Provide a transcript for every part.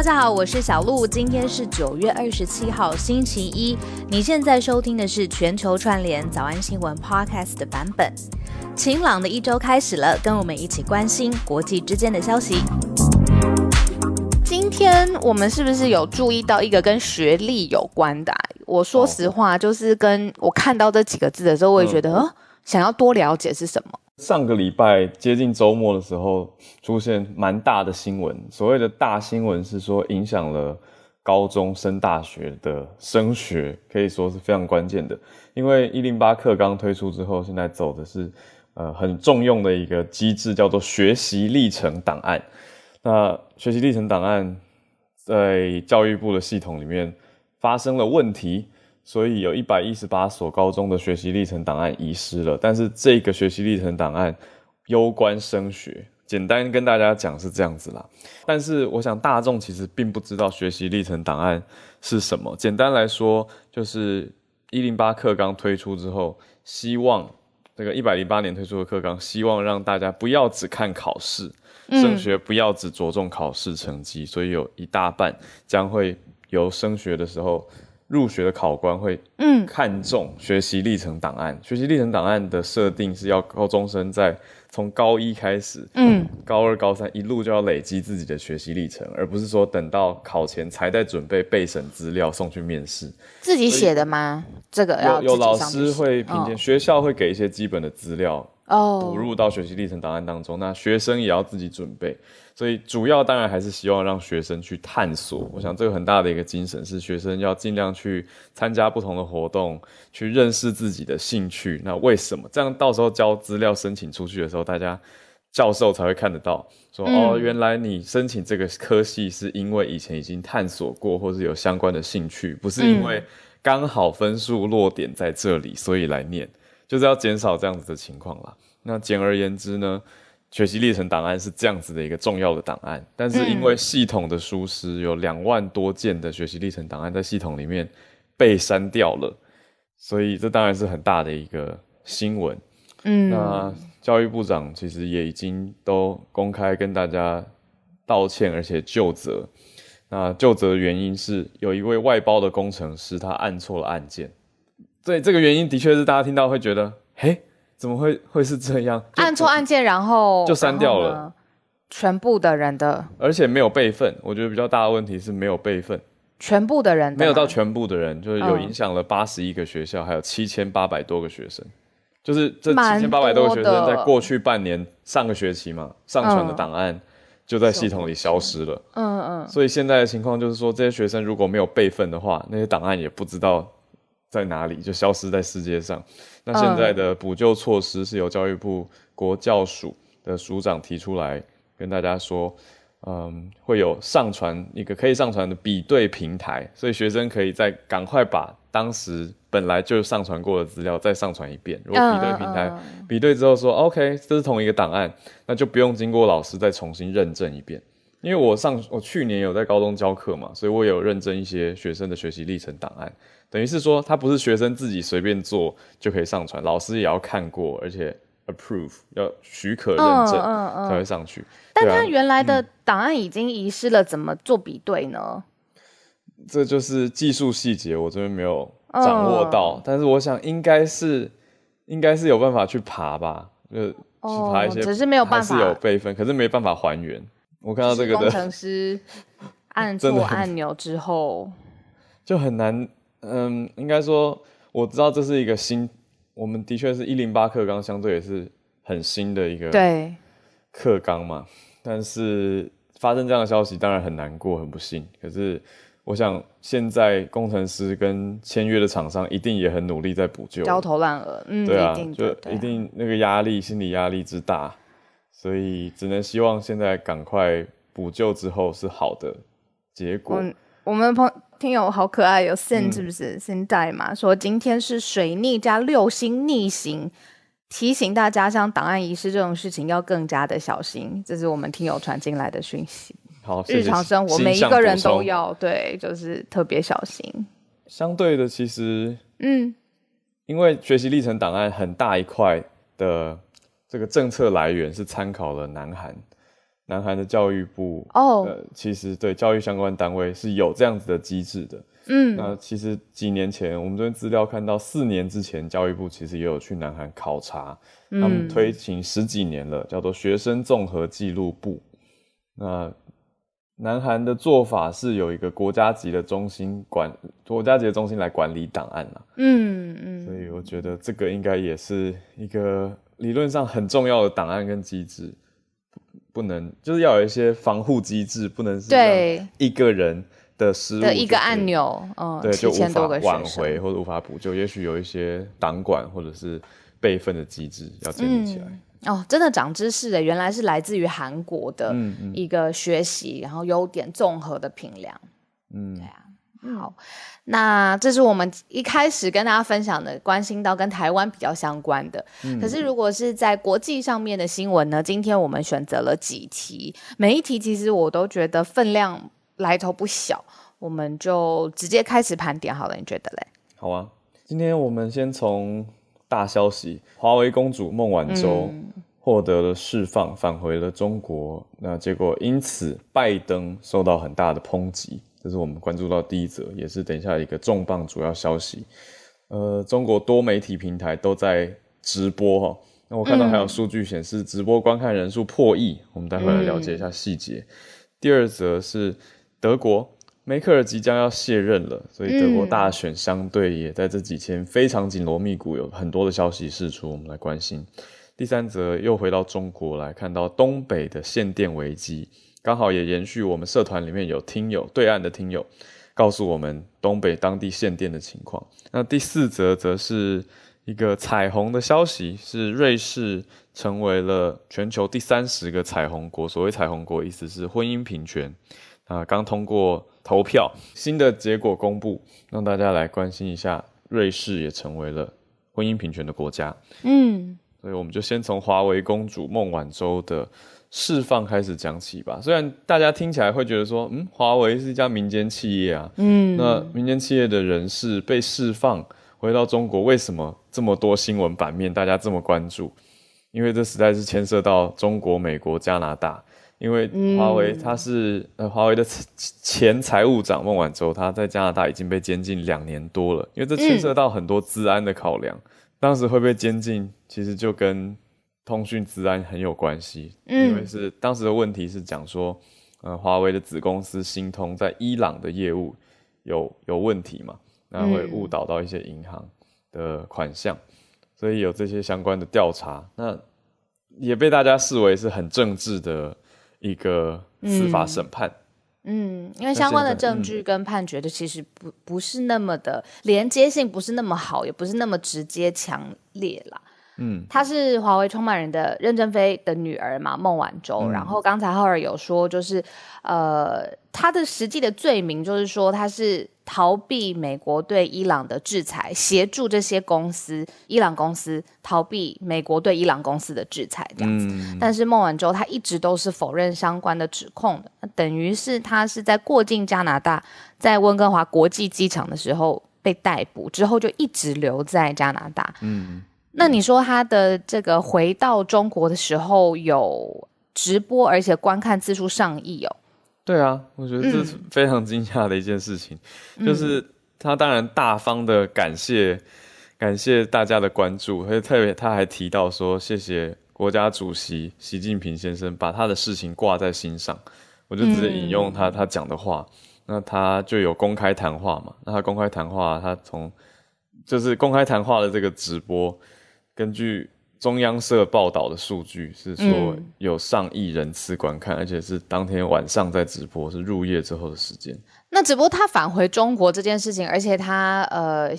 大家好，我是小鹿，今天是九月二十七号，星期一。你现在收听的是全球串联早安新闻 Podcast 的版本。晴朗的一周开始了，跟我们一起关心国际之间的消息。今天我们是不是有注意到一个跟学历有关的？我说实话，就是跟我看到这几个字的时候，我也觉得，呃，想要多了解是什么。上个礼拜接近周末的时候，出现蛮大的新闻。所谓的大新闻是说，影响了高中升大学的升学，可以说是非常关键的。因为一零八课纲推出之后，现在走的是呃很重用的一个机制，叫做学习历程档案。那学习历程档案在教育部的系统里面发生了问题。所以有一百一十八所高中的学习历程档案遗失了，但是这个学习历程档案攸关升学，简单跟大家讲是这样子啦。但是我想大众其实并不知道学习历程档案是什么。简单来说，就是一零八课纲推出之后，希望这个一百零八年推出的课纲，希望让大家不要只看考试，升学不要只着重考试成绩，所以有一大半将会由升学的时候。入学的考官会嗯看重学习历程档案。学习历程档案的设定是要高中生在从高一开始，嗯，高二、高三一路就要累积自己的学习历程，而不是说等到考前才在准备备审资料送去面试。自己写的吗？这个有有老师会评鉴，学校会给一些基本的资料。哦，补入到学习历程档案当中，那学生也要自己准备，所以主要当然还是希望让学生去探索。我想这个很大的一个精神是，学生要尽量去参加不同的活动，去认识自己的兴趣。那为什么这样？到时候交资料申请出去的时候，大家教授才会看得到，说哦，原来你申请这个科系是因为以前已经探索过，或是有相关的兴趣，不是因为刚好分数落点在这里，所以来念。就是要减少这样子的情况啦。那简而言之呢，学习历程档案是这样子的一个重要的档案，但是因为系统的疏失，有两万多件的学习历程档案在系统里面被删掉了，所以这当然是很大的一个新闻。嗯，那教育部长其实也已经都公开跟大家道歉，而且就责。那就责的原因是有一位外包的工程师他按错了按键。对这个原因，的确是大家听到会觉得，嘿，怎么会会是这样？按错按键，然后就删掉了全部的人的，而且没有备份。我觉得比较大的问题是没有备份，全部的人没有到全部的人，就是有影响了八十一个学校，还有七千八百多个学生。就是这七千八百多个学生，在过去半年上个学期嘛，上传的档案就在系统里消失了。嗯嗯。所以现在的情况就是说，这些学生如果没有备份的话，那些档案也不知道。在哪里就消失在世界上？那现在的补救措施是由教育部国教署的署长提出来跟大家说，嗯，会有上传一个可以上传的比对平台，所以学生可以再赶快把当时本来就上传过的资料再上传一遍。如果比对平台比对之后说 OK，这是同一个档案，那就不用经过老师再重新认证一遍。因为我上我去年有在高中教课嘛，所以我有认证一些学生的学习历程档案。等于是说，他不是学生自己随便做就可以上传，老师也要看过，而且 approve 要许可认证才会上去。但他原来的档案已经遗失了，怎么做比对呢？这就是技术细节，我这边没有掌握到。但是我想应该是应该是有办法去爬吧，就去爬一些，只是没有办法，是有备份，可是没办法还原。我看到这个工程师 按错按钮之后就很难。嗯，应该说我知道这是一个新，我们的确是一零八课纲，相对也是很新的一个对课纲嘛。但是发生这样的消息，当然很难过，很不幸。可是我想，现在工程师跟签约的厂商一定也很努力在补救，焦头烂额。嗯，对啊，就一定那个压力，心理压力之大，所以只能希望现在赶快补救之后是好的结果。我们朋听友好可爱，有 Sin 是不是 Sin 带嘛？说今天是水逆加六星逆行，提醒大家像档案遗失这种事情要更加的小心。这是我们听友传进来的讯息。好，日常生活每一个人都要对，就是特别小心。相对的，其实嗯，因为学习历程档案很大一块的这个政策来源是参考了南韩。南韩的教育部哦，呃，其实对教育相关单位是有这样子的机制的。嗯，那其实几年前，我们这边资料看到，四年之前，教育部其实也有去南韩考察，他们推行十几年了，叫做学生综合记录部。那南韩的做法是有一个国家级的中心管，国家级的中心来管理档案啦。嗯嗯，所以我觉得这个应该也是一个理论上很重要的档案跟机制，不不能就是要有一些防护机制，不能是对。一个人的失误的一个按钮，嗯，对，七就无法挽回或者无法补救，也许有一些党管或者是备份的机制要建立起来。哦，真的长知识的，原来是来自于韩国的一个学习，然后优点综合的评量。嗯。对，啊，好，那这是我们一开始跟大家分享的，关心到跟台湾比较相关的。嗯可是如果是在国际上面的新闻呢？今天我们选择了几题，每一题其实我都觉得分量来头不小，我们就直接开始盘点好了，你觉得嘞？好啊。今天我们先从大消息，华为公主孟晚舟嗯获得了释放，返回了中国。那结果因此拜登受到很大的抨击，这是我们关注到第一则，也是等一下一个重磅主要消息。呃，中国多媒体平台都在直播哈。那我看到还有数据显示，直播观看人数破亿，我们待会来了解一下细节。第二则是德国梅克尔即将要卸任了，所以德国大选相对也在这几天非常紧锣密鼓，有很多的消息释出，我们来关心。第三则又回到中国来看到东北的限电危机，刚好也延续我们社团里面有听友对岸的听友告诉我们东北当地限电的情况。那第四则则是一个彩虹的消息，是瑞士成为了全球第三十个彩虹国。所谓彩虹国，意思是婚姻平权啊，刚通过投票，新的结果公布，让大家来关心一下，瑞士也成为了婚姻平权的国家。嗯所以我们就先从华为公主孟晚舟的释放开始讲起吧。虽然大家听起来会觉得说，嗯，华为是一家民间企业啊，嗯，那民间企业的人士被释放回到中国，为什么这么多新闻版面大家这么关注？因为这实在是牵涉到中国、美国、加拿大。因为华为它是、呃华为的前财务长孟晚舟，他在加拿大已经被监禁两年多了，因为这牵涉到很多治安的考量。当时会被监禁，其实就跟通讯治安很有关系，因为是当时的问题是讲说，呃，华为的子公司新通在伊朗的业务有有问题嘛，那会误导到一些银行的款项，所以有这些相关的调查，那也被大家视为是很政治的一个司法审判。嗯，因为相关的证据跟判决的其实不不是那么的连接性，不是那么好，也不是那么直接强烈啦。嗯，她是华为创办人的任正非的女儿嘛，孟晚舟。然后刚才浩尔有说，就是呃，她的实际的罪名就是说她是逃避美国对伊朗的制裁，协助这些公司，伊朗公司逃避美国对伊朗公司的制裁这样子。但是孟晚舟她一直都是否认相关的指控的，等于是她是在过境加拿大，在温哥华国际机场的时候被逮捕，之后就一直留在加拿大。嗯，那你说他的这个回到中国的时候有直播，而且观看次数上亿哦。对啊，我觉得这是非常惊讶的一件事情，就是他当然大方的感谢感谢大家的关注，而且特别他还提到说谢谢国家主席习近平先生把他的事情挂在心上，我就直接引用他、他讲的话，那他就有公开谈话嘛，那他公开谈话，他从就是公开谈话的这个直播，根据中央社报道的数据是说嗯有上亿人次观看，而且是当天晚上在直播，是入夜之后的时间。那只不过他返回中国这件事情，而且他呃，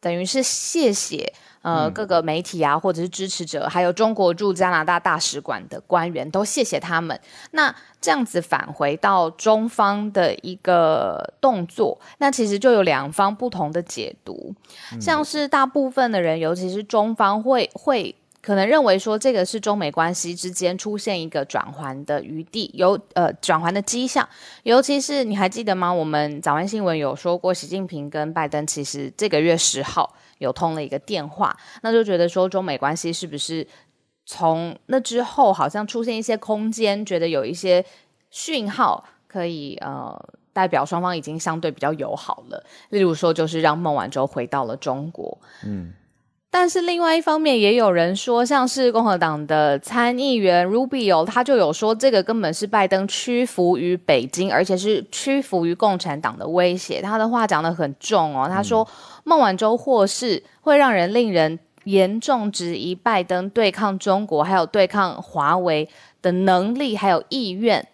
等于是谢谢呃、各个媒体啊，或者是支持者，还有中国驻加拿大大使馆的官员，都谢谢他们。那这样子返回到中方的一个动作，那其实就有两方不同的解读，像是大部分的人，尤其是中方会会。可能认为说这个是中美关系之间出现一个转环的余地，有呃转环的迹象，尤其是你还记得吗？我们早安新闻有说过，习近平跟拜登其实这个月十号有通了一个电话，那就觉得说中美关系是不是从那之后好像出现一些空间，觉得有一些讯号可以呃代表双方已经相对比较友好了。例如说，就是让孟晚舟回到了中国。嗯。但是另外一方面，也有人说，像是共和党的参议员 Rubio，他就有说，这个根本是拜登屈服于北京，而且是屈服于共产党的威胁。他的话讲得很重哦，他说孟晚舟获释会让人令人严重质疑拜登对抗中国还有对抗华为的能力还有意愿。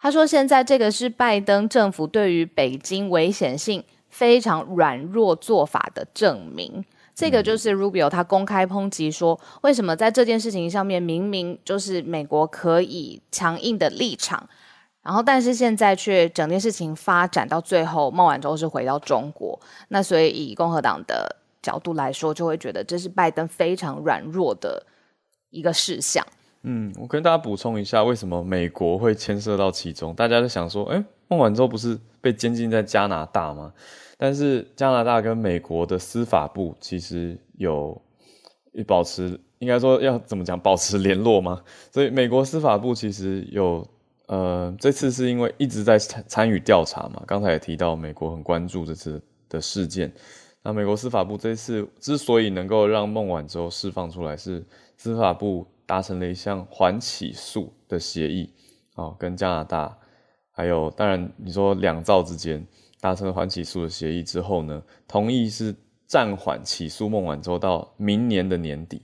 他说现在这个是拜登政府对于北京危险性非常软弱做法的证明。这个就是 Rubio 他公开抨击说，为什么在这件事情上面明明就是美国可以强硬的立场，然后但是现在却整件事情发展到最后，孟晚舟是回到中国，那所以以共和党的角度来说，就会觉得这是拜登非常软弱的一个事项。嗯，我跟大家补充一下，为什么美国会牵涉到其中？大家就想说，哎，孟晚舟不是被监禁在加拿大吗？但是加拿大跟美国的司法部其实有保持，应该说要怎么讲，保持联络吗？所以美国司法部其实有，呃，这次是因为一直在参参与调查嘛。刚才也提到，美国很关注这次的事件。那美国司法部这次之所以能够让孟晚舟释放出来，是司法部达成了一项缓起诉的协议，哦，跟加拿大，还有当然你说两造之间。达成了缓起诉的协议之后呢，同意是暂缓起诉孟晚舟到明年的年底。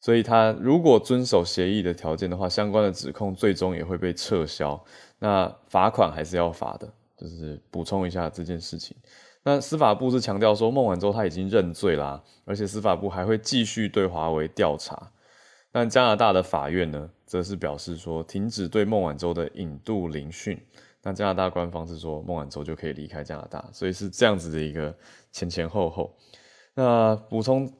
所以他如果遵守协议的条件的话，相关的指控最终也会被撤销。那罚款还是要罚的，就是补充一下这件事情。那司法部是强调说孟晚舟他已经认罪啦，而且司法部还会继续对华为调查。但加拿大的法院呢，则是表示说停止对孟晚舟的引渡聆讯。那加拿大官方是说孟晚舟就可以离开加拿大，所以是这样子的一个前前后后。那补充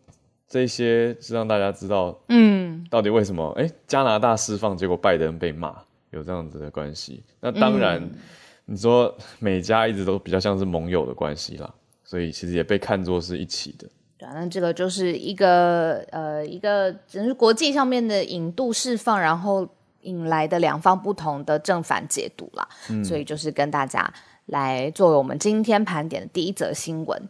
这些是让大家知道，嗯，到底为什么？哎，加拿大释放，结果拜登被骂，有这样子的关系。那当然，你说美加一直都比较像是盟友的关系啦，所以其实也被看作是一起的。对，那这个就是一个呃一个只是国际上面的引渡释放，然后。引来的两方不同的正反解读啦，所以就是跟大家来作为我们今天盘点的第一则新闻。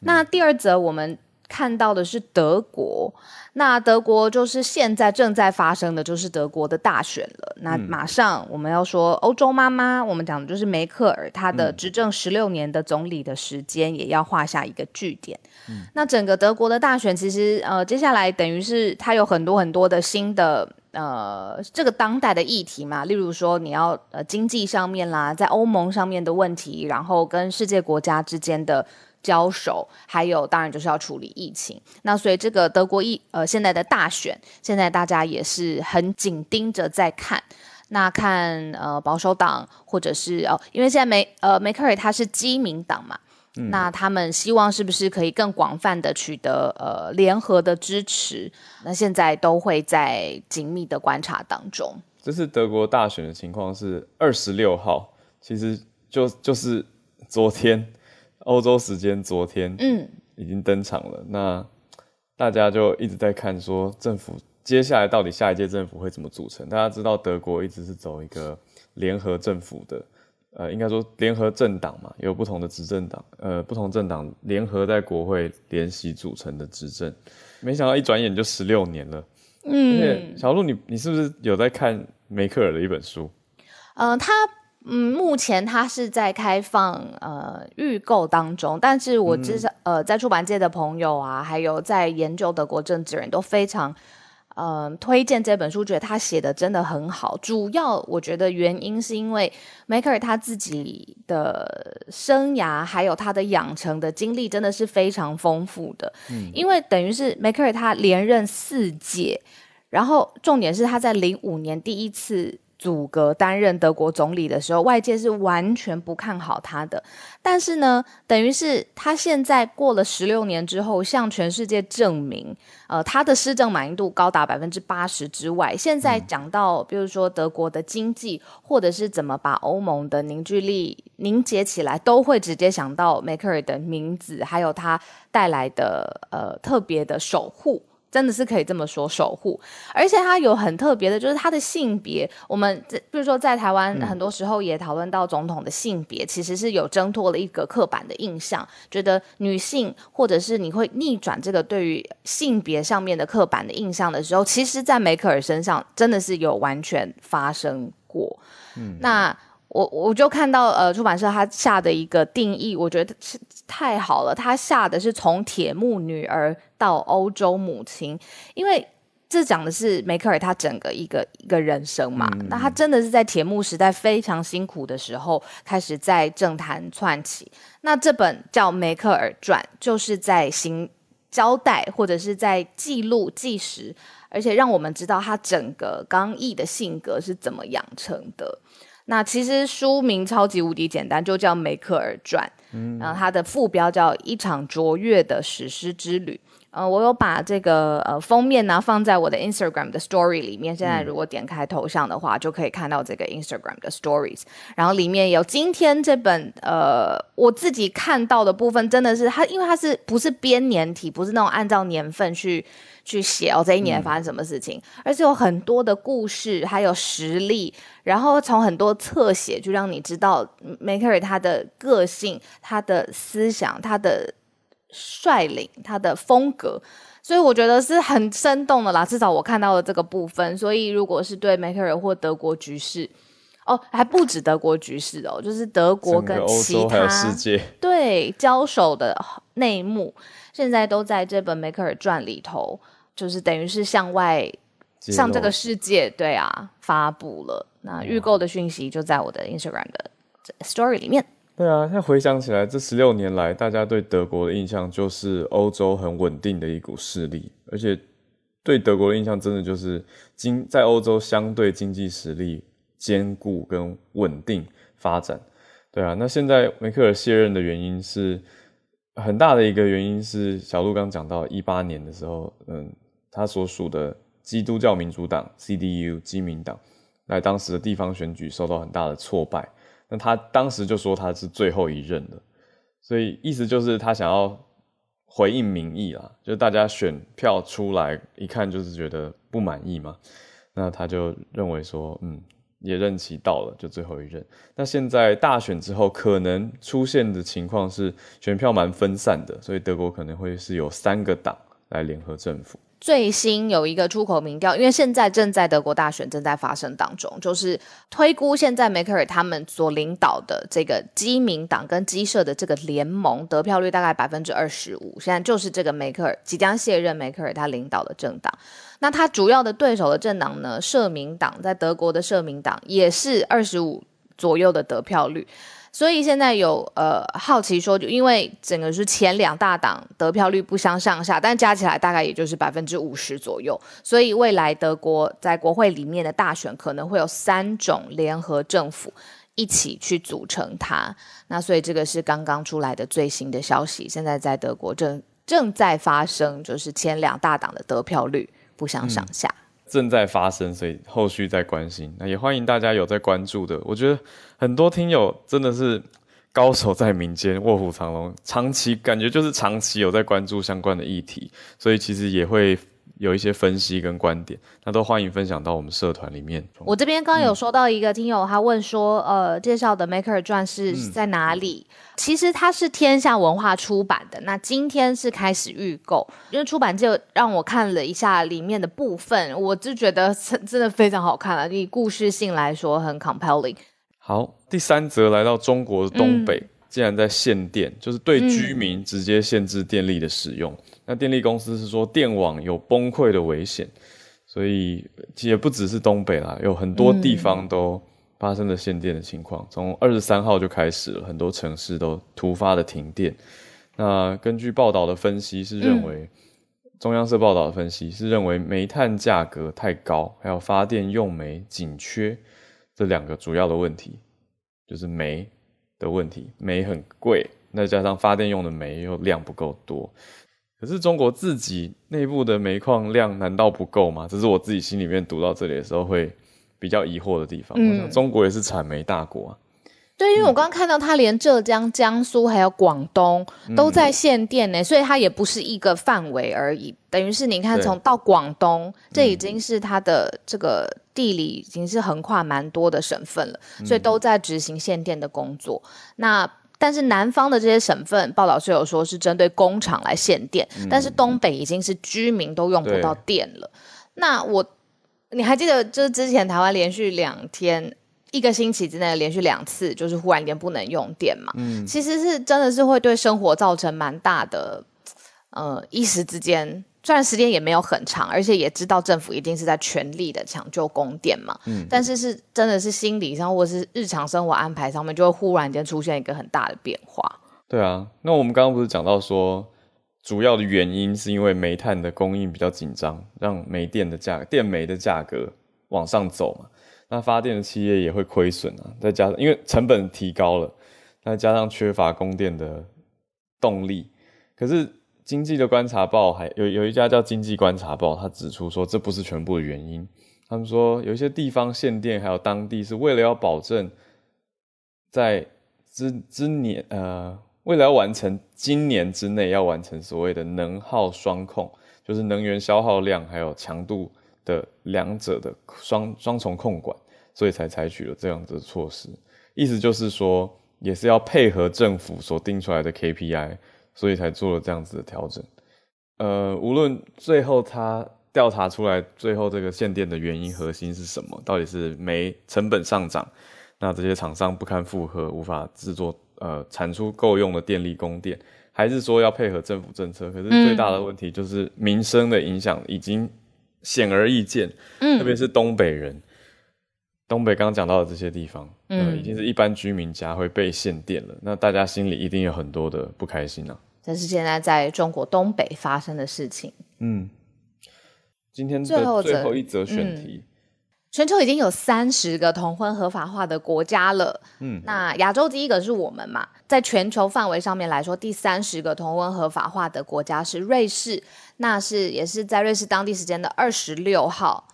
那第二则我们看到的是德国，那德国就是现在正在发生的就是德国的大选了。那马上我们要说欧洲妈妈，我们讲的就是梅克尔，她的执政十六年的总理的时间也要画下一个句点。那整个德国的大选，其实呃，接下来等于是它有很多很多的新的。呃，这个当代的议题嘛，例如说你要呃经济上面啦，在欧盟上面的问题，然后跟世界国家之间的交手，还有当然就是要处理疫情。那所以这个德国疫呃现在的大选，现在大家也是很紧盯着在看。那看呃保守党或者是哦，因为现在梅呃梅克尔他是基民党嘛。那他们希望是不是可以更广泛的取得呃联合的支持？那现在都会在紧密的观察当中。这次德国大选的情况是二十六号，其实就就是昨天欧洲时间昨天，嗯，已经登场了。那大家就一直在看说政府接下来到底下一届政府会怎么组成？大家知道德国一直是走一个联合政府的。呃，应该说联合政党嘛，有不同的执政党，呃，不同政党联合在国会联席组成的执政，没想到一转眼就十六年了。嗯，小鹿，你你是不是有在看梅克尔的一本书？呃，他嗯，目前他是在开放呃预购当中，但是我知道呃，在出版界的朋友啊，还有在研究德国政治人都非常。嗯，推荐这本书，觉得他写的真的很好。主要我觉得原因是因为梅克尔他自己的生涯，还有他的养成的经历，真的是非常丰富的。嗯，因为等于是梅克尔他连任四届，然后重点是他在零五年第一次。阻隔担任德国总理的时候，外界是完全不看好他的。但是呢，等于是他现在过了十六年之后，向全世界证明，呃，他的施政满意度高达百分之八十之外。现在讲到，比如说德国的经济，或者是怎么把欧盟的凝聚力凝结起来，都会直接想到梅克尔的名字，还有他带来的呃特别的守护。真的是可以这么说守护，而且它有很特别的，就是它的性别。我们比如说在台湾，很多时候也讨论到总统的性别，其实是有挣脱了一个刻板的印象，觉得女性或者是你会逆转这个对于性别上面的刻板的印象的时候，其实，在梅克尔身上真的是有完全发生过。嗯，那。我我就看到呃出版社他下的一个定义，我觉得是太好了。他下的是从铁木女儿到欧洲母亲，因为这讲的是梅克尔他整个一个一个人生嘛。那他真的是在铁幕时代非常辛苦的时候开始在政坛窜起。那这本叫《梅克尔传》，就是在行交代或者是在记录纪实，而且让我们知道他整个刚毅的性格是怎么养成的。那其实书名超级无敌简单，就叫《梅克尔传》，嗯然后它的副标叫《一场卓越的史诗之旅》。呃，我有把这个呃封面呢放在我的 Instagram 的 Story 里面。现在如果点开头像的话，就可以看到这个 Instagram 的 Stories。然后里面有今天这本呃我自己看到的部分，真的是它，因为它是不是编年体，不是那种按照年份去去写哦这一年发生什么事情，而是有很多的故事，还有实例，然后从很多侧写就让你知道 Maker 他的个性、他的思想、他的。率领他的风格，所以我觉得是很生动的啦。至少我看到了这个部分。所以如果是对梅克尔或德国局势，哦，还不止德国局势哦，就是德国跟其他世界 对交手的内幕，现在都在这本梅克尔传里头，就是等于是向外向这个世界对啊发布了。那预购的讯息就在我的 Instagram 的 Story 里面。对啊，现在回想起来，这十六年来，大家对德国的印象就是欧洲很稳定的一股势力，而且对德国的印象真的就是经在欧洲相对经济实力坚固跟稳定发展。对啊，那现在梅克尔卸任的原因是很大的一个原因是小鹿刚讲到一八年的时候，嗯，他所属的基督教民主党 CDU 基民党在当时的地方选举受到很大的挫败。那他当时就说他是最后一任了，所以意思就是他想要回应民意啦，就大家选票出来一看就是觉得不满意嘛，那他就认为说，嗯，也任期到了，就最后一任。那现在大选之后可能出现的情况是选票蛮分散的，所以德国可能会是有三个党来联合政府。最新有一个出口民调，因为现在正在德国大选正在发生当中，就是推估现在梅克尔他们所领导的这个基民党跟基社的这个联盟得票率大概百分之二十五，现在就是这个梅克尔即将卸任梅克尔他领导的政党，那他主要的对手的政党呢，社民党在德国的社民党也是二十五左右的得票率。所以现在有呃好奇说，就因为整个是前两大党得票率不相上下，但加起来大概也就是百分之五十左右。所以未来德国在国会里面的大选可能会有三种联合政府一起去组成它。那所以这个是刚刚出来的最新的消息，现在在德国正正在发生，就是前两大党的得票率不相上下。正在发生，所以后续再关心。那也欢迎大家有在关注的。我觉得很多听友真的是高手在民间，卧虎藏龙，长期感觉就是长期有在关注相关的议题，所以其实也会。有一些分析跟观点，那都欢迎分享到我们社团里面。我这边刚刚有收到一个听友，他问说，呃，介绍的《Maker 传》是在哪里？其实它是天下文化出版的。那今天是开始预购，因为出版就让我看了一下里面的部分，我就觉得真的非常好看了。以故事性来说，很 compelling。好，第三则来到中国东北，竟然在限电，就是对居民直接限制电力的使用。那电力公司是说电网有崩溃的危险，所以也不只是东北啦，有很多地方都发生了限电的情况。从二十三号就开始了，很多城市都突发的停电。那根据报道的分析是认为，中央社报道的分析是认为煤炭价格太高，还有发电用煤紧缺这两个主要的问题，就是煤的问题，煤很贵，那加上发电用的煤又量不够多。可是中国自己内部的煤矿量难道不够吗？这是我自己心里面读到这里的时候会比较疑惑的地方。我想中国也是产煤大国啊，对，因为我刚刚看到他连浙江、江苏还有广东都在限电呢，所以它也不是一个范围而已。等于是你看，从到广东，这已经是它的这个地理已经是横跨蛮多的省份了，所以都在执行限电的工作。那但是南方的这些省份，报道是有说是针对工厂来限电，但是东北已经是居民都用不到电了。那我你还记得，就是之前台湾连续两天。一个星期之内连续两次，就是忽然间不能用电嘛，嗯，其实是真的是会对生活造成蛮大的，呃，一时之间，虽然时间也没有很长，而且也知道政府一定是在全力的抢救供电嘛，嗯，但是是真的是心理上或者是日常生活安排上面，就会忽然间出现一个很大的变化。对啊，那我们刚刚不是讲到说，主要的原因是因为煤炭的供应比较紧张，让煤电的价电煤的价格往上走嘛。那发电的企业也会亏损啊，再加上因为成本提高了，再加上缺乏供电的动力。可是经济的观察报还有有一家叫经济观察报，他指出说这不是全部的原因。他们说有一些地方限电，还有当地是为了要保证在之之年呃，为了要完成今年之内要完成所谓的能耗双控，就是能源消耗量还有强度。的两者的双双重控管，所以才采取了这样的措施。意思就是说，也是要配合政府所定出来的 KPI，所以才做了这样子的调整。呃，无论最后他调查出来，最后这个限电的原因核心是什么，到底是煤成本上涨，那这些厂商不堪负荷，无法制作呃产出够用的电力供电，还是说要配合政府政策？可是最大的问题就是民生的影响已经。显而易见，嗯，特别是东北人，东北刚刚讲到的这些地方，嗯，已经是一般居民家会被限电了，那大家心里一定有很多的不开心啊。这是现在在中国东北发生的事情。嗯，今天最后最后一则选题。全球已经有三十个同婚合法化的国家了，嗯，那亚洲第一个是我们嘛，在全球范围上面来说，第三十个同婚合法化的国家是瑞士，那是也是在瑞士当地时间的二十六号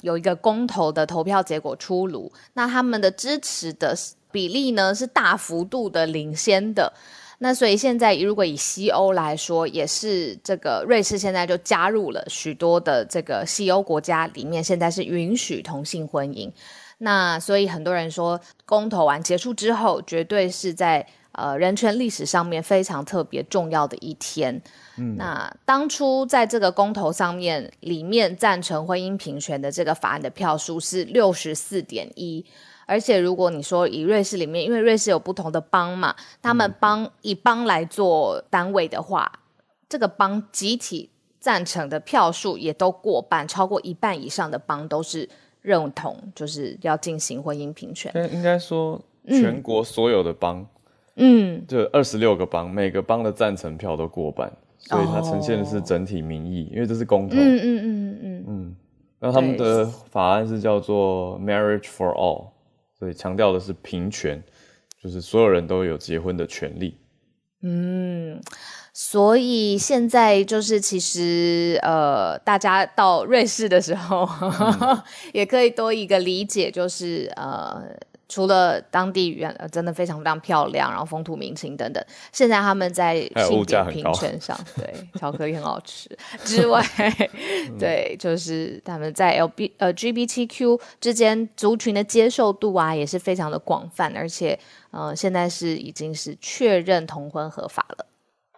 有一个公投的投票结果出炉，那他们的支持的比例呢是大幅度的领先的。那所以现在，如果以西欧来说，也是这个瑞士现在就加入了许多的这个西欧国家里面，现在是允许同性婚姻。那所以很多人说，公投完结束之后，绝对是在呃人权历史上面非常特别重要的一天。嗯，那当初在这个公投上面，里面赞成婚姻平权的这个法案的票数是六十四点一。而且，如果你说以瑞士里面，因为瑞士有不同的邦嘛，他们邦以邦来做单位的话，这个邦集体赞成的票数也都过半，超过一半以上的邦都是认同，就是要进行婚姻平权。应该说，全国所有的邦，嗯，就二十六个邦，每个邦的赞成票都过半，所以它呈现的是整体民意，因为这是公投。嗯嗯嗯嗯嗯。那他们的法案是叫做 Marriage for All。对，强调的是平权，就是所有人都有结婚的权利。嗯，所以现在就是其实呃，大家到瑞士的时候，也可以多一个理解，就是呃。除了当地原真的非常非常漂亮，然后风土民情等等，现在他们在性别平权上，对巧克力很好吃之外，对，就是他们在 L B 呃 G B T Q 之间族群的接受度啊，也是非常的广泛，而且呃现在是已经是确认同婚合法了。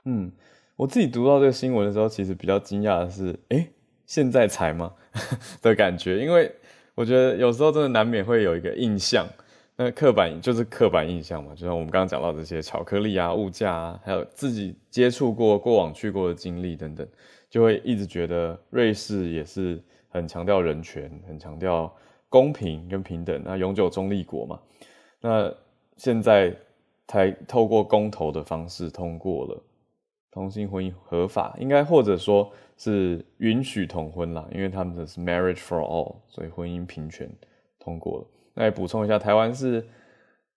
嗯，我自己读到这个新闻的时候，其实比较惊讶的是，哎，现在才吗 的感觉？因为我觉得有时候真的难免会有一个印象。那刻板就是刻板印象嘛，就像我们刚刚讲到这些巧克力啊、物价啊，还有自己接触过、过往去过的经历等等，就会一直觉得瑞士也是很强调人权、很强调公平跟平等那永久中立国嘛。那现在才透过公投的方式通过了同性婚姻合法，应该或者说是允许同婚啦，因为他们的是 marriage for all，所以婚姻平权通过了。来补充一下，台湾是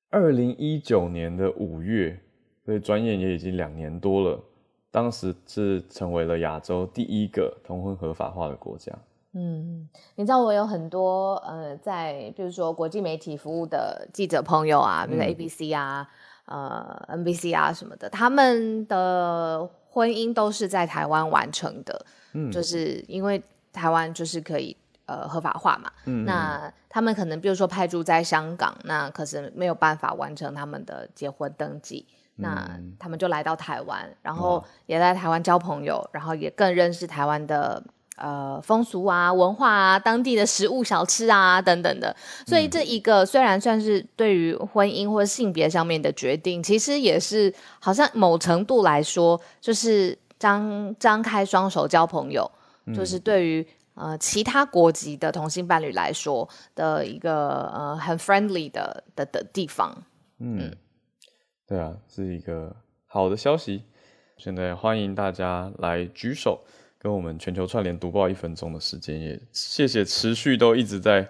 二零一九年的五月，所以转眼也已经两年多了。当时是成为了亚洲第一个同婚合法化的国家。嗯，你知道我有很多呃，在比如说国际媒体服务的记者朋友啊，比如说 ABC 啊、呃 NBC 啊什么的，他们的婚姻都是在台湾完成的，嗯，就是因为台湾就是可以呃合法化嘛，嗯，那他们可能比如说派驻在香港，那可是没有办法完成他们的结婚登记，那他们就来到台湾，然后也在台湾交朋友，然后也更认识台湾的。呃，风俗啊，文化啊，当地的食物、小吃啊，等等的，所以这一个虽然算是对于婚姻或性别上面的决定，其实也是好像某程度来说，就是张张开双手交朋友，就是对于呃其他国籍的同性伴侣来说的一个呃很 friendly 的的的地方。嗯，对啊，是一个好的消息。现在欢迎大家来举手。跟我们全球串联读报一分钟的时间，也谢谢持续都一直在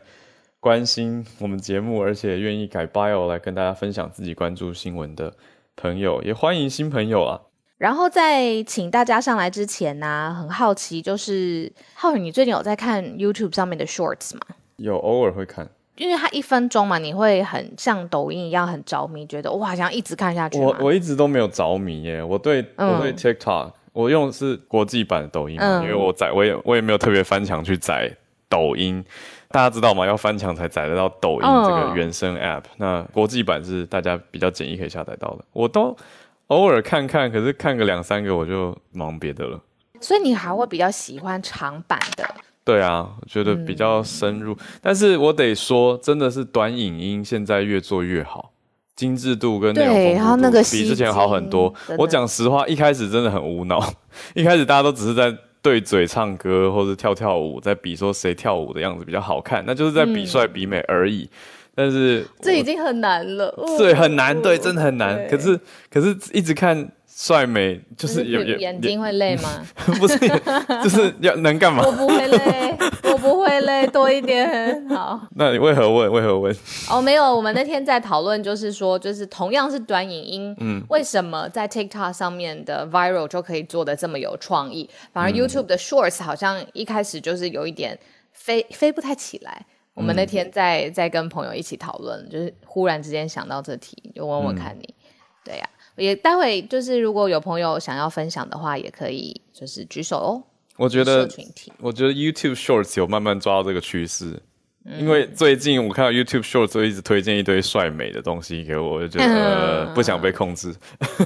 关心我们节目，而且愿意改 bio 来跟大家分享自己关注新闻的朋友，也欢迎新朋友啊。然后在请大家上来之前呢，很好奇，就是浩宇，你最近有在看 YouTube 上面的 Shorts 吗？有，偶尔会看，因为它一分钟嘛，你会很像抖音一样很着迷，觉得哇，想一直看下去。我我一直都没有着迷耶，我对我对 TikTok。我用的是国际版的抖音，因为我载我也我也没有特别翻墙去载抖音，大家知道吗？要翻墙才载得到抖音这个原生 App。那国际版是大家比较简易可以下载到的，我都偶尔看看，可是看个两三个我就忙别的了。所以你还会比较喜欢长版的？对啊，我觉得比较深入。但是我得说，真的是短影音现在越做越好。精致度跟内容丰富度比之前好很多。我讲实话，一开始真的很无脑。一开始大家都只是在对嘴唱歌或者跳跳舞，在比说谁跳舞的样子比较好看，那就是在比帅比美而已。但是这已经很难了，对，很难，对，真的很难。可是，可是一直看。帅美就是有眼睛会累吗？不是，就是要能干嘛？我不会累，我不会累，多一点很好。那你为何问？为何问？哦，没有，我们那天在讨论，就是说，就是同样是短影音，嗯，为什么在 TikTok 上面的 viral 就可以做的这么有创意，反而 YouTube 的 Shorts 好像一开始就是有一点飞飞不太起来。我们那天在在跟朋友一起讨论，就是忽然之间想到这题，就问问看你，对呀。也待会就是如果有朋友想要分享的话，也可以就是举手哦。我觉得，我觉得 YouTube Shorts 有慢慢抓到这个趋势，因为最近我看到 YouTube Shorts 都一直推荐一堆帅美的东西给我，我就觉得不想被控制，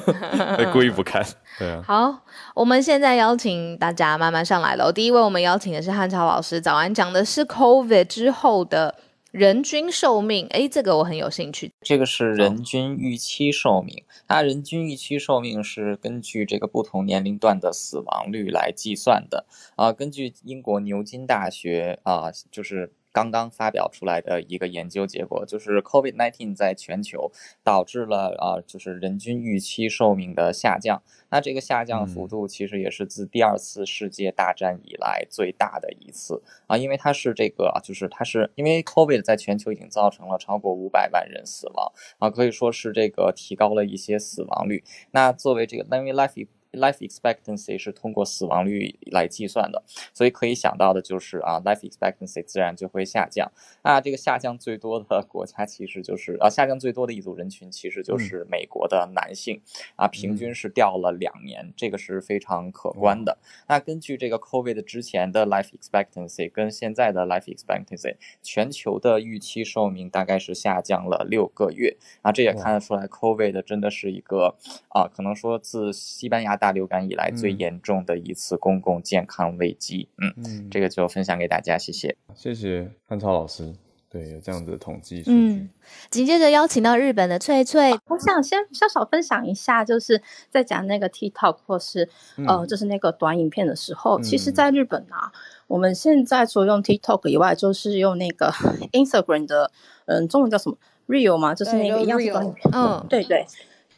故意不看。对啊。好，我们现在邀请大家慢慢上来了。第一位我们邀请的是汉超老师，早安，讲的是 COVID 之后的。人均寿命，哎，这个我很有兴趣。这个是人均预期寿命，它人均预期寿命是根据这个不同年龄段的死亡率来计算的啊。根据英国牛津大学啊，就是。刚刚发表出来的一个研究结果，就是 COVID-19 在全球导致了啊，就是人均预期寿命的下降。那这个下降幅度其实也是自第二次世界大战以来最大的一次啊，因为它是这个，就是它是因为 COVID 在全球已经造成了超过五百万人死亡啊，可以说是这个提高了一些死亡率。那作为这个 Living Life。Life expectancy 是通过死亡率来计算的，所以可以想到的就是啊，life expectancy 自然就会下降。那这个下降最多的国家其实就是啊，下降最多的一组人群其实就是美国的男性啊，平均是掉了两年，这个是非常可观的。那根据这个 COVID 之前的 life expectancy 跟现在的 life expectancy，全球的预期寿命大概是下降了六个月啊，这也看得出来 COVID 真的是一个啊，可能说自西班牙。大流感以来最严重的一次公共健康危机，嗯，这个就分享给大家，谢谢，谢谢汉超老师，对，有这样子的统计数据。紧接着邀请到日本的翠翠，我想先稍稍分享一下，就是在讲那个 TikTok 或是呃，就是那个短影片的时候，其实，在日本啊，我们现在除了用 TikTok 以外，就是用那个 Instagram 的，嗯，中文叫什么？Real 吗？就是那个一样的短影片，嗯，对对。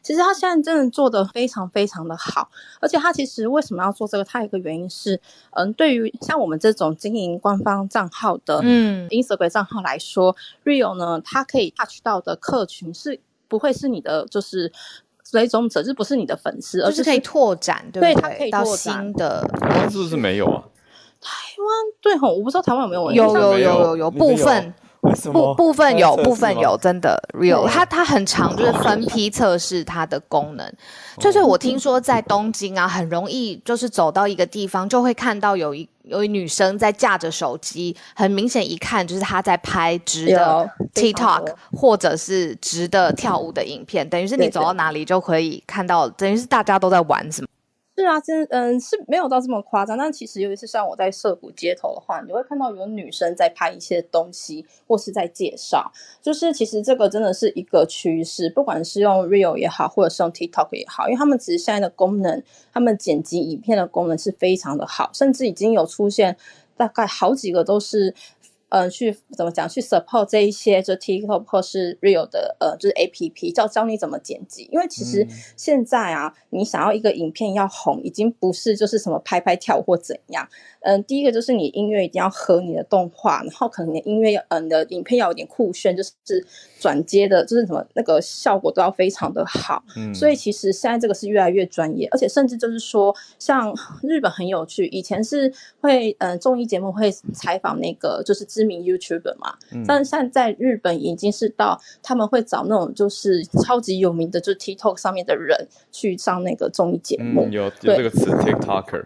其实他现在真的做的非常非常的好，而且他其实为什么要做这个？他有一个原因是，嗯，对于像我们这种经营官方账号的，嗯，Instagram 账号来说，Real 呢，它可以 touch 到的客群是不会是你的，就是追踪者，就不是你的粉丝，而是可以拓展，对，它可以到新的，是不是没有啊？台湾对吼，我不知道台湾有没有，有有没有有有有有部分。部部分有，部分有，真的 real。它它很长，就是分批测试它的功能。翠翠我听说在东京啊，很容易就是走到一个地方，就会看到有一有一女生在架着手机，很明显一看就是她在拍直的 TikTok 或者是直的跳舞的影片，等于是你走到哪里就可以看到，等于是大家都在玩什么。是啊，真嗯是没有到这么夸张，但其实尤其是像我在涩谷街头的话，你会看到有女生在拍一些东西，或是在介绍。就是其实这个真的是一个趋势，不管是用 Real 也好，或者是用 TikTok 也好，因为他们其实现在的功能，他们剪辑影片的功能是非常的好，甚至已经有出现大概好几个都是。呃，去怎么讲？去 support 这一些就 TikTok 或是 Real 的呃，就是 A P P，教教你怎么剪辑。因为其实嗯现在啊，你想要一个影片要红，已经不是就是什么拍拍跳或怎样。嗯，第一个就是你音乐一定要合你的动画，然后可能你的音乐要，嗯，你的影片要有点酷炫，就是转接的，就是什么那个效果都要非常的好。嗯所以其实现在这个是越来越专业，而且甚至就是说，像日本很有趣，以前是会呃综艺节目会采访那个就是知名 YouTuber 嘛，嗯但是现在在日本已经是到他们会找那种就是超级有名的，就是 TikTok 上面的人去上那个综艺节目。嗯有有对这个词 TikToker，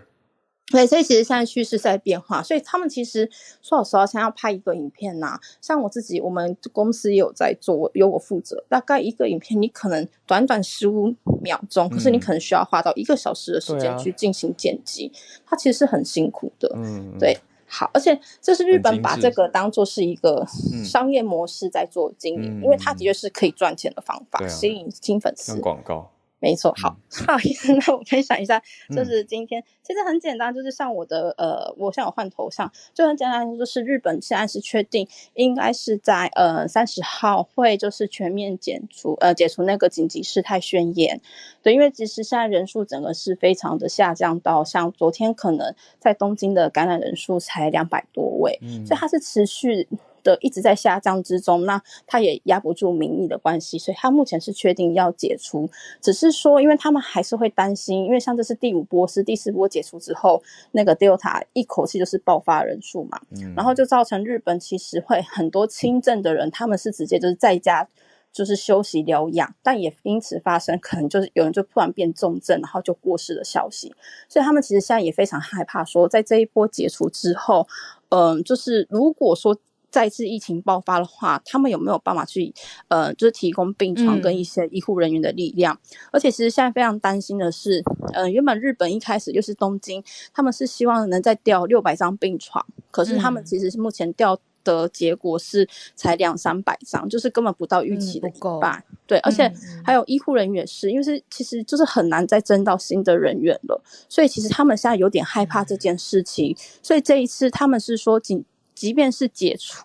对，所以其实现在趋势在变化，所以他们其实说老实话，想要拍一个影片呐、像我自己，我们公司也有在做，由我负责。大概一个影片，你可能短短十五秒钟，可是你嗯可能需要花到一个小时的时间去进行剪辑，它其实是很辛苦的。嗯，对，好，而且这是日本把这个当做是一个嗯。商业模式在做经营，嗯因为它的确是可以赚钱的方法，吸引新粉丝。像。广告，没错，好，不 好意思，那我分享一下，就嗯。是今天、其实很简单，就是像我的呃，我现在有换头像，就很简单，就是日本现在是确定应该是在呃三十号会就是全面解除呃解除那个紧急事态宣言，对，因为其实现在人数整个是非常的下降到像昨天可能在东京的感染人数才两百多位，嗯所以它是持续的一直在下降之中，那他也压不住民意的关系，所以他目前是确定要解除，只是说，因为他们还是会担心，因为像这是第五波，是第四波解除之后，那个 Delta 一口气就是爆发人数嘛，嗯然后就造成日本其实会很多轻症的人，他们是直接就是在家。就是休息疗养，但也因此发生可能就是有人就突然变重症，然后就过世的消息，所以他们其实现在也非常害怕，说在这一波解除之后，嗯、就是如果说再次疫情爆发的话，他们有没有办法去呃，就是提供病床嗯跟一些医护人员的力量？而且其实现在非常担心的是，呃，原本日本一开始就是东京，他们是希望能再调六百张病床，可是他们嗯其实是目前调。的结果是才两三百张，就是根本不到预期的一半。对，而且嗯嗯还有医护人员也是，因为是其实就是很难再征到新的人员了，所以其实他们现在有点害怕这件事情。所以这一次他们是说，即即便是解除。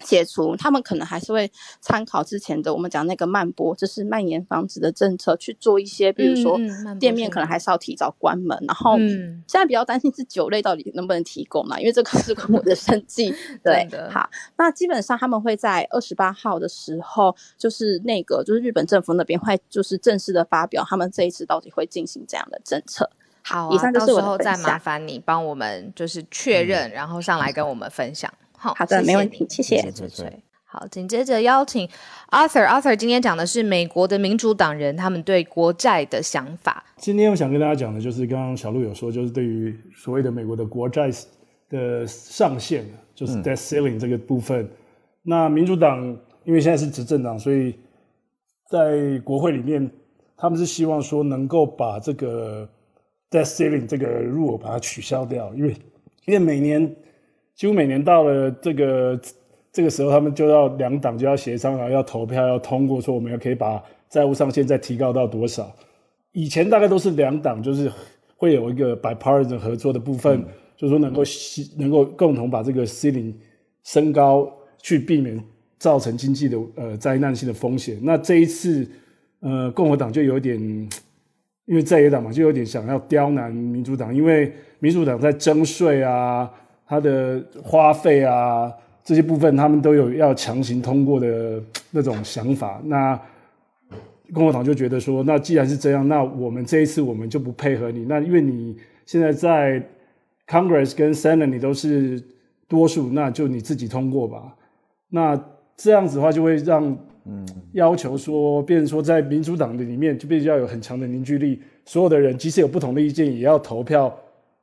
解除，他们可能还是会参考之前的我们讲那个慢播，就是蔓延防止的政策去做一些，比如说店面可能还是要提早关门，然后嗯现在比较担心是酒类到底能不能提供嘛，因为这个是我的生计。对的，好，那基本上他们会在二十八号的时候，就是那个就是日本政府那边会就是正式的发表他们这一次到底会进行这样的政策。好、啊，以上就是我的到时候再麻烦你帮我们就是确认，然后上来跟我们分享。好，好的谢谢没问题谢谢谢谢翠。好，紧接着邀请 Arthur。Arthur 今天讲的是美国的民主党人他们对国债的想法。今天我想跟大家讲的就是，刚刚小鹿有说，就是对于所谓的美国的国债的上限，就是 debt ceiling 这个部分。那民主党因为现在是执政党，所以在国会里面，他们是希望说能够把这个 debt ceiling 这个 rule 把它取消掉，因为因为每年几乎每年到了这个这个时候，他们就要两党就要协商，然后要投票要通过，说我们要可以把债务上限再提高到多少。以前大概都是两党就是会有一个 bipartisan 合作的部分，就是说能够吸能够共同把这个 ceiling 升高，去避免造成经济的呃灾难性的风险。那这一次，呃，共和党就有点，因为在野党嘛，就有点想要刁难民主党，因为民主党在征税啊，它的花费啊这些部分，他们都有要强行通过的那种想法。那共和党就觉得说，那既然是这样，那我们这一次我们就不配合你。那因为你现在在 Congress 跟 Senate 你都是多数，那就你自己通过吧。那这样子的话，就会让嗯要求说，变成说在民主党的里面就必须要有很强的凝聚力，所有的人即使有不同的意见，也要投票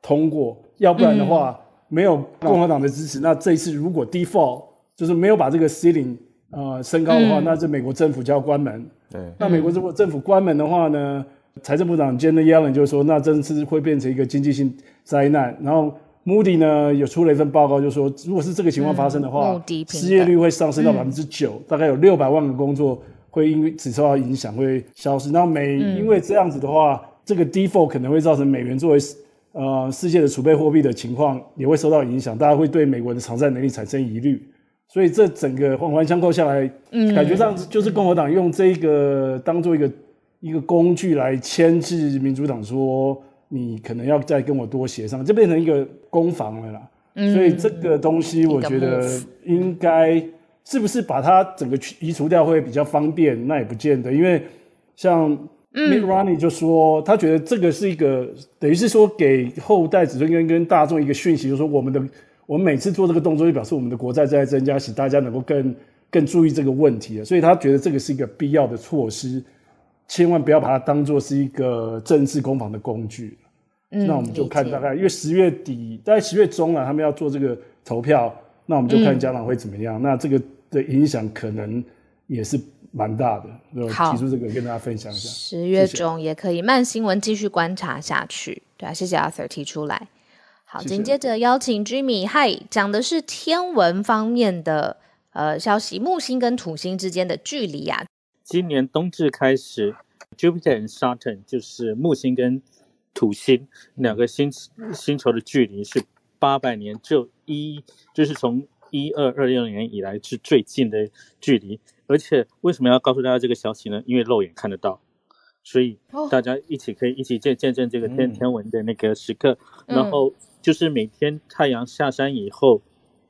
通过，要不然的话没有共和党的支持，那这一次如果 default 就是没有把这个 ceiling 呃升高的话，那这美国政府就要关门。对，那美国如果政府关门的话呢？财政部长 Janet Yellen 就说，那这次会变成一个经济性灾难。然后 Moody 呢，有出了一份报告，就说，如果是这个情况发生的话，失业率会上升到百分之九，大概有六百万个工作会因为只受到影响会消失。那美因为这样子的话，这个 default 可能会造成美元作为呃世界的储备货币的情况也会受到影响，大家会对美国的偿债能力产生疑虑。所以这整个环环相扣下来，感觉上就是共和党用这个当做一个一个工具来牵制民主党，说你可能要再跟我多协商，就变成一个攻防了啦。所以这个东西，我觉得应该是不是把它整个移除掉会比较方便？那也不见得，因为像 Mitt Romney 就说，他觉得这个是一个等于是说给后代子孙跟跟大众一个讯息，就是说我们的。我们每次做这个动作，就表示我们的国债在增加，使大家能够更更注意这个问题所以他觉得这个是一个必要的措施，千万不要把它当做是一个政治攻防的工具。那我们就看大概，因为十月底，大概十月中啊，他们要做这个投票，那我们就看家长会怎么样。那这个的影响可能也是蛮大的。好，提出这个跟大家分享一下。十月中也可以，慢新闻继续观察下去。对啊，谢谢 Arthur 提出来。好，紧接着邀请 Jimmy，嗨，讲的是天文方面的呃消息，木星跟土星之间的距离啊。今年冬至开始，Jupiter and Saturn 就是木星跟土星两个星星球的距离是八百年，就一就是从一二二六年以来是最近的距离。而且为什么要告诉大家这个消息呢？因为肉眼看得到。所以大家一起可以一起见见证这个天天文的那个时刻，然后就是每天太阳下山以后，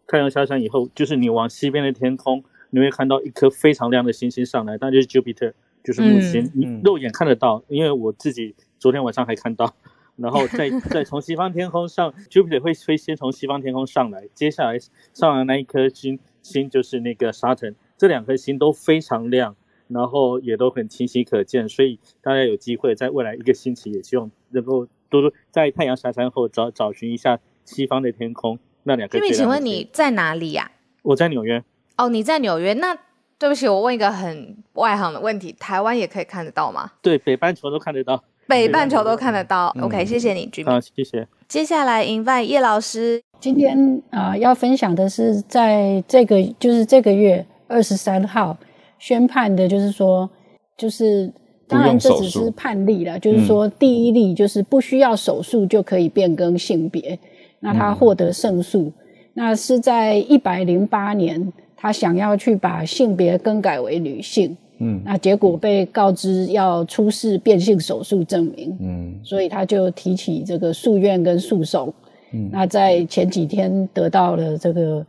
太阳下山以后，就是你往西边的天空，你会看到一颗非常亮的星星上来，那就是 Jupiter，就是木星，你肉眼看得到，因为我自己昨天晚上还看到，然后再 再从西方天空上，Jupiter 会会先从西方天空上来，接下来上来那一颗星星就是那个 Saturn，这两颗星都非常亮。然后也都很清晰可见，所以大家有机会在未来一个星期，也希望能够多多在太阳下山后找找寻一下西方的天空那两个。因为请问你在哪里呀？我在纽约。哦，你在纽约？那对不起，我问一个很外行的问题：台湾也可以看得到吗？对，北半球都看得到。北半球都看得到。OK，谢谢你，居民。好，谢谢。接下来，invite 叶老师。今天啊，要分享的是在这个就是这个月二十三号。宣判的就是说，就是当然这只是判例了，就是说第一例就是不需要手术就可以变更性别，那他获得胜诉。那是在一百零八年，他想要去把性别更改为女性，嗯，那结果被告知要出示变性手术证明，嗯，所以他就提起这个诉愿跟诉讼，嗯，那在前几天得到了这个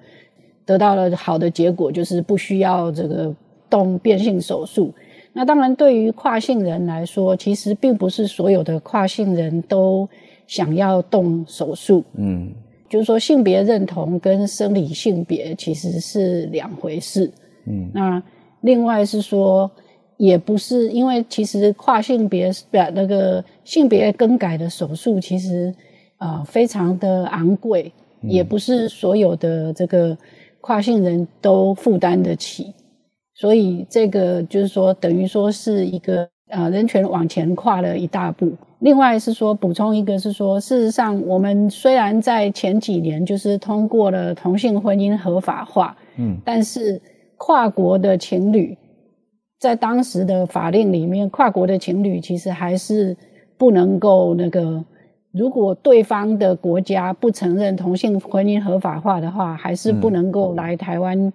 得到了好的结果，就是不需要这个。动变性手术，那当然对于跨性人来说，其实并不是所有的跨性人都想要动手术。嗯，就是说性别认同跟生理性别其实是两回事。嗯，那另外是说，也不是因为其实跨性别那个性别更改的手术，其实啊非常的昂贵，也不是所有的这个跨性人都负担得起。所以这个就是说，等于说是一个呃人权往前跨了一大步。另外是说，补充一个是说，事实上我们虽然在前几年就是通过了同性婚姻合法化，嗯，但是跨国的情侣在当时的法令里面，跨国的情侣其实还是不能够那个，如果对方的国家不承认同性婚姻合法化的话，还是不能够来台湾。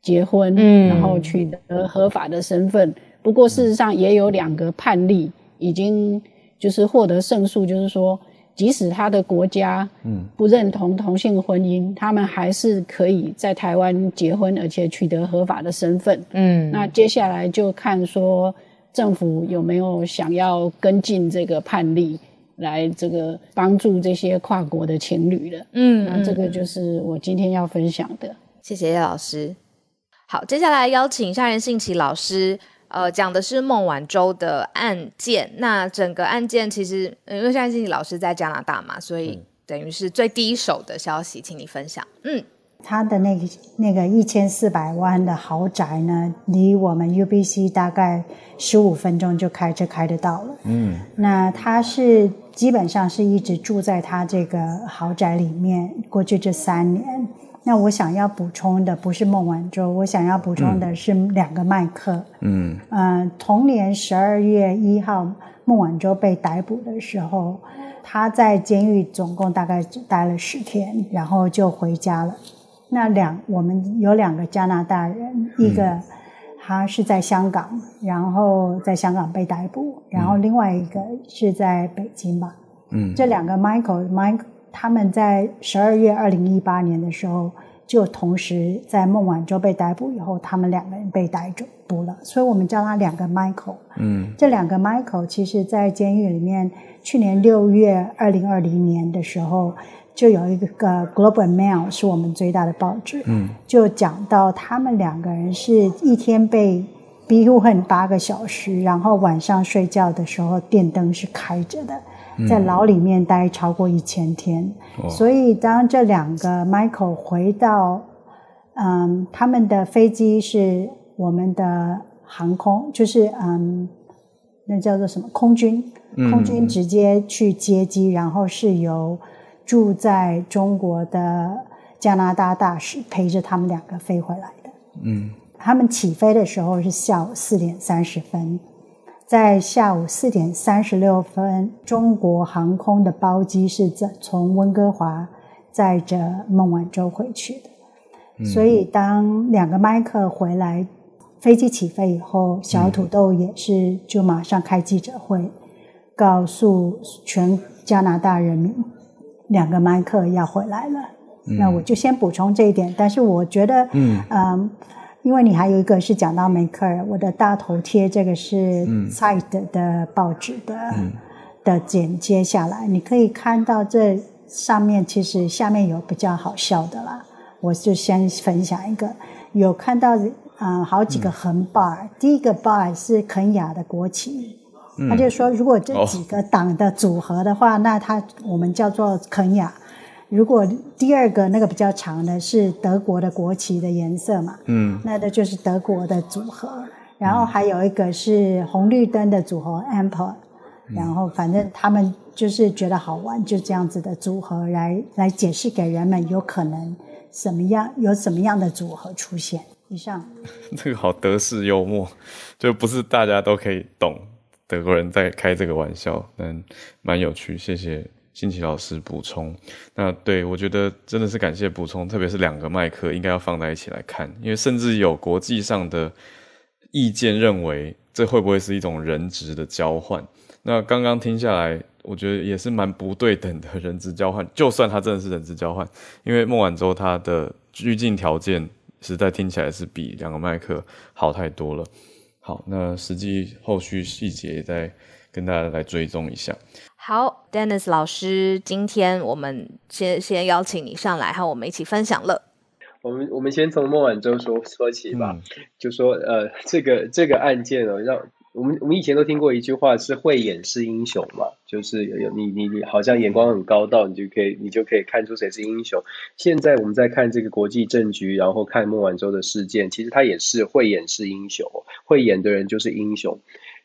结婚，然后取得合法的身份。不过事实上也有两个判例已经就是获得胜诉，就是说，即使他的国家嗯不认同同性婚姻，他们还是可以在台湾结婚，而且取得合法的身份。嗯，那接下来就看说政府有没有想要跟进这个判例，来这个帮助这些跨国的情侣了。嗯，那这个就是我今天要分享的。谢谢叶老师。好，接下来邀请夏仁信奇老师，呃，讲的是孟晚舟的案件。那整个案件其实，因为夏仁信你老师在加拿大嘛，所以等于是最第一手的消息，请你分享。嗯。他的那个那个一千四百万的豪宅呢，离我们 UBC 大概十五分钟就开车开得到了。嗯，那他是基本上是一直住在他这个豪宅里面，过去这三年。那我想要补充的不是孟晚舟，我想要补充的是两个麦克。嗯，呃，同年十二月一号，孟晚舟被逮捕的时候，他在监狱总共大概只待了十天，然后就回家了。那两我们有两个加拿大人，一个他是在香港，然后在香港被逮捕，然后另外一个是在北京吧。嗯，这两个 Michael Michael 他们在十二月二零一八年的时候，就同时在孟晚舟被逮捕以后，他们两个人被逮捕了，所以我们叫他两个 Michael。嗯，这两个 Michael 其实在监狱里面，去年六月二零二零年的时候。就有一个 Global Mail 是我们最大的报纸，嗯，就讲到他们两个人是一天被逼问八个小时，然后晚上睡觉的时候电灯是开着的，在牢里面待超过一千天。所以当这两个 Michael 回到，嗯，他们的飞机是我们的航空，就是嗯，那叫做什么空军，空军直接去接机，然后是由。住在中国的加拿大大使陪着他们两个飞回来的。嗯，他们起飞的时候是下午四点三十分，在下午四点三十六分，中国航空的包机是在从温哥华载着孟晚舟回去的。所以，当两个麦克回来，飞机起飞以后，小土豆也是就马上开记者会，告诉全加拿大人民。两个麦克要回来了，那我就先补充这一点。但是我觉得，嗯，因为你还有一个是讲到梅克尔，我的大头贴这个是《Side》的报纸的的剪接下来，你可以看到这上面其实下面有比较好笑的啦。我就先分享一个，有看到啊好几个横 bar，第一个 bar 是肯雅的国旗。他就说，如果这几个党的组合的话，那他我们叫做肯雅。如果第二个那个比较长的是德国的国旗的颜色嘛，嗯，那的就是德国的组合。然后还有一个是红绿灯的组合 ample，然后反正他们就是觉得好玩，就这样子的组合来来解释给人们有可能什么样有什么样的组合出现。以上，这个好德式幽默，就不是大家都可以懂。德国人在开这个玩笑，嗯，蛮有趣。谢谢新奇老师补充。那对我觉得真的是感谢补充，特别是两个麦克应该要放在一起来看，因为甚至有国际上的意见认为这会不会是一种人质的交换？那刚刚听下来，我觉得也是蛮不对等的人质交换。就算他真的是人质交换，因为孟晚舟他的拘禁条件实在听起来是比两个麦克好太多了。好，那实际后续细节再跟大家来追踪一下。好，Dennis 老师，今天我们先先邀请你上来，和我们一起分享了。我们我们先从孟晚舟说说起吧，就说呃，这个这个案件哦，让。我们我们以前都听过一句话，是慧眼识英雄嘛，就是有有你你你好像眼光很高到，你就可以你就可以看出谁是英雄。现在我们在看这个国际政局，然后看孟晚舟的事件，其实他也是慧眼识英雄，慧眼的人就是英雄。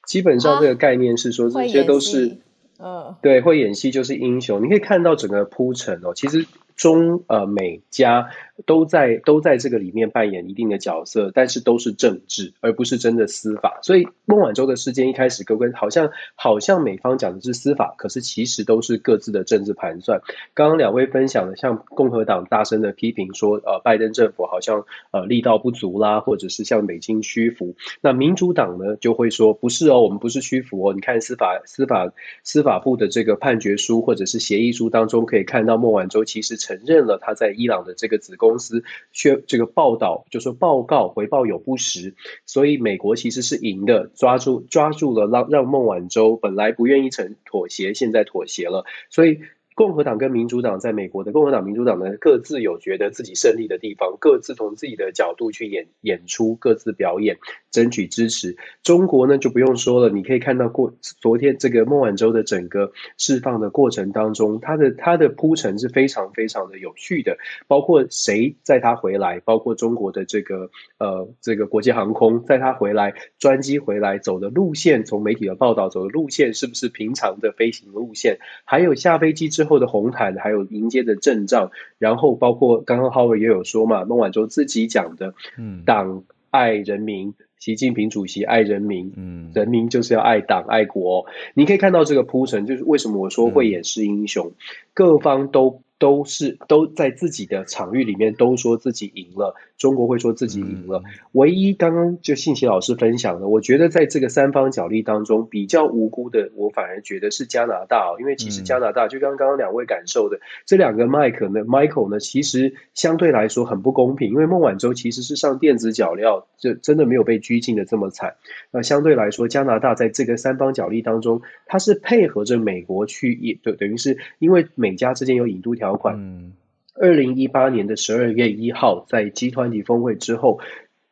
基本上这个概念是说，这些都是，嗯，对，会演戏就是英雄。你可以看到整个铺陈哦，其实中呃美加。都在都在这个里面扮演一定的角色，但是都是政治，而不是真的司法。所以孟晚舟的事件一开始，各位好像好像美方讲的是司法，可是其实都是各自的政治盘算。刚刚两位分享的，像共和党大声的批评说，呃，拜登政府好像呃力道不足啦，或者是向北京屈服。那民主党呢就会说，不是哦，我们不是屈服哦。你看司法司法司法部的这个判决书或者是协议书当中，可以看到孟晚舟其实承认了他在伊朗的这个子宫。公司却这个报道就说报告回报有不实，所以美国其实是赢的，抓住抓住了让让孟晚舟本来不愿意成妥协，现在妥协了，所以。共和党跟民主党在美国的共和党、民主党呢，各自有觉得自己胜利的地方，各自从自己的角度去演演出，各自表演，争取支持。中国呢就不用说了，你可以看到过昨天这个孟晚舟的整个释放的过程当中，他的他的铺陈是非常非常的有序的，包括谁载他回来，包括中国的这个呃这个国际航空载他回来，专机回来走的路线，从媒体的报道走的路线是不是平常的飞行路线，还有下飞机之后。后的红毯，还有迎接的阵仗，然后包括刚刚 Howard 也有说嘛，孟晚舟自己讲的，嗯，党爱人民，习近平主席爱人民，嗯，人民就是要爱党爱国。你可以看到这个铺陈，就是为什么我说会演示英雄，各方都。都是都在自己的场域里面都说自己赢了，中国会说自己赢了。唯一刚刚就信奇老师分享的，我觉得在这个三方角力当中比较无辜的，我反而觉得是加拿大，因为其实加拿大就刚刚刚两位感受的这两个麦克呢，Michael 呢，其实相对来说很不公平，因为孟晚舟其实是上电子脚镣，就真的没有被拘禁的这么惨。那相对来说，加拿大在这个三方角力当中，它是配合着美国去，也等等于是因为美加之间有引渡条。条款，二零一八年的十二月一号，在集团级峰会之后。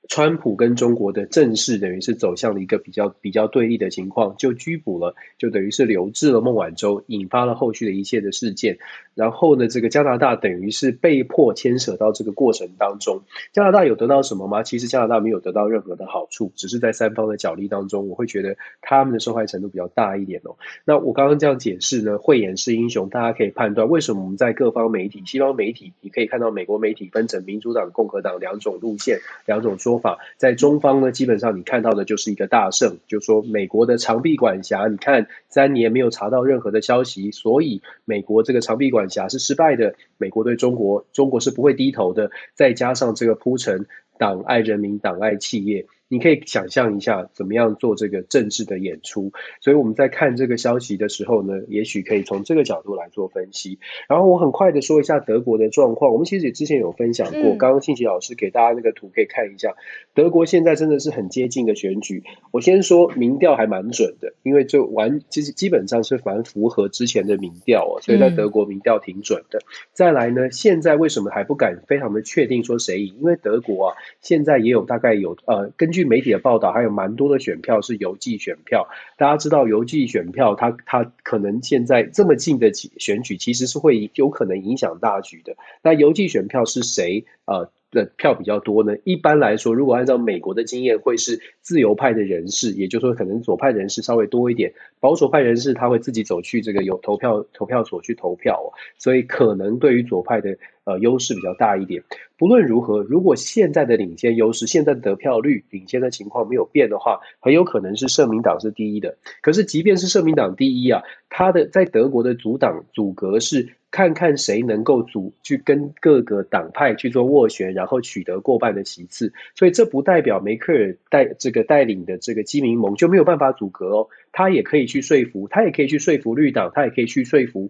川普跟中国的正式等于是走向了一个比较比较对立的情况，就拘捕了，就等于是留置了孟晚舟，引发了后续的一切的事件。然后呢，这个加拿大等于是被迫牵扯到这个过程当中。加拿大有得到什么吗？其实加拿大没有得到任何的好处，只是在三方的角力当中，我会觉得他们的受害程度比较大一点哦。那我刚刚这样解释呢，慧眼识英雄，大家可以判断为什么我们在各方媒体、西方媒体，你可以看到美国媒体分成民主党、共和党两种路线、两种说。法在中方呢，基本上你看到的就是一个大胜，就说美国的长臂管辖，你看三年没有查到任何的消息，所以美国这个长臂管辖是失败的。美国对中国，中国是不会低头的。再加上这个铺陈，党爱人民，党爱企业。你可以想象一下怎么样做这个政治的演出，所以我们在看这个消息的时候呢，也许可以从这个角度来做分析。然后我很快的说一下德国的状况，我们其实也之前有分享过，刚刚信奇老师给大家那个图可以看一下，德国现在真的是很接近的选举。我先说民调还蛮准的，因为就完其实基本上是蛮符合之前的民调哦，所以在德国民调挺准的。再来呢，现在为什么还不敢非常的确定说谁赢？因为德国啊，现在也有大概有呃根据。据媒体的报道，还有蛮多的选票是邮寄选票。大家知道邮寄选票，它它可能现在这么近的选举，其实是会有可能影响大局的。那邮寄选票是谁呃的票比较多呢？一般来说，如果按照美国的经验，会是自由派的人士，也就是说，可能左派人士稍微多一点，保守派人士他会自己走去这个有投票投票所去投票，所以可能对于左派的。呃，优势比较大一点。不论如何，如果现在的领先优势，现在的得票率领先的情况没有变的话，很有可能是社民党是第一的。可是，即便是社民党第一啊，他的在德国的阻挡阻隔是看看谁能够阻去跟各个党派去做斡旋，然后取得过半的席次。所以，这不代表梅克尔带这个带领的这个基民盟就没有办法阻隔哦。他也可以去说服，他也可以去说服绿党，他也可以去说服。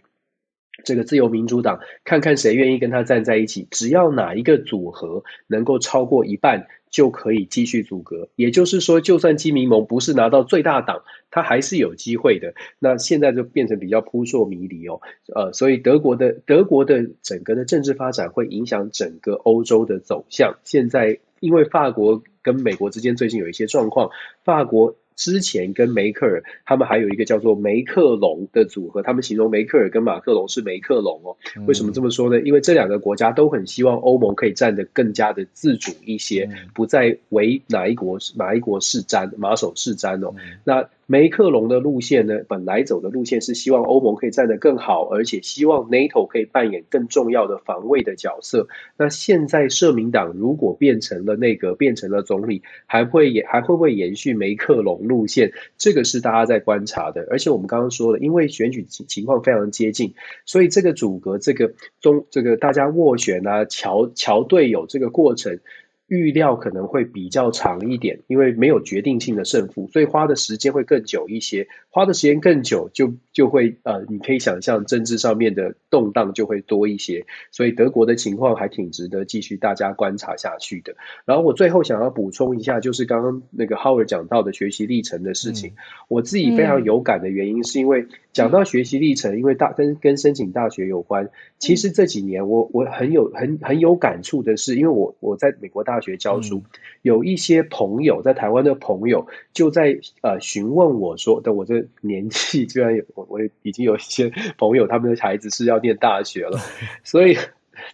这个自由民主党，看看谁愿意跟他站在一起，只要哪一个组合能够超过一半，就可以继续阻隔。也就是说，就算基民盟不是拿到最大党，他还是有机会的。那现在就变成比较扑朔迷离哦。呃，所以德国的德国的整个的政治发展会影响整个欧洲的走向。现在因为法国跟美国之间最近有一些状况，法国。之前跟梅克尔他们还有一个叫做梅克隆的组合，他们形容梅克尔跟马克龙是梅克隆哦。为什么这么说呢？因为这两个国家都很希望欧盟可以站得更加的自主一些，不再为哪一国哪一国是瞻马首是瞻哦。那梅克隆的路线呢，本来走的路线是希望欧盟可以站得更好，而且希望 NATO 可以扮演更重要的防卫的角色。那现在社民党如果变成了那个变成了总理，还会也还会不会延续梅克隆？路线，这个是大家在观察的，而且我们刚刚说了，因为选举情情况非常接近，所以这个阻隔，这个中这个大家斡旋啊、桥桥队友这个过程，预料可能会比较长一点，因为没有决定性的胜负，所以花的时间会更久一些。花的时间更久，就就会呃，你可以想象政治上面的动荡就会多一些。所以德国的情况还挺值得继续大家观察下去的。然后我最后想要补充一下，就是刚刚那个 Howard 讲到的学习历程的事情，我自己非常有感的原因是因为讲到学习历程，因为大跟跟申请大学有关。其实这几年我我很有很很有感触的是，因为我我在美国大学教书，有一些朋友在台湾的朋友就在呃询问我说的，我这年纪居然有我我已经有一些朋友，他们的孩子是要念大学了，所以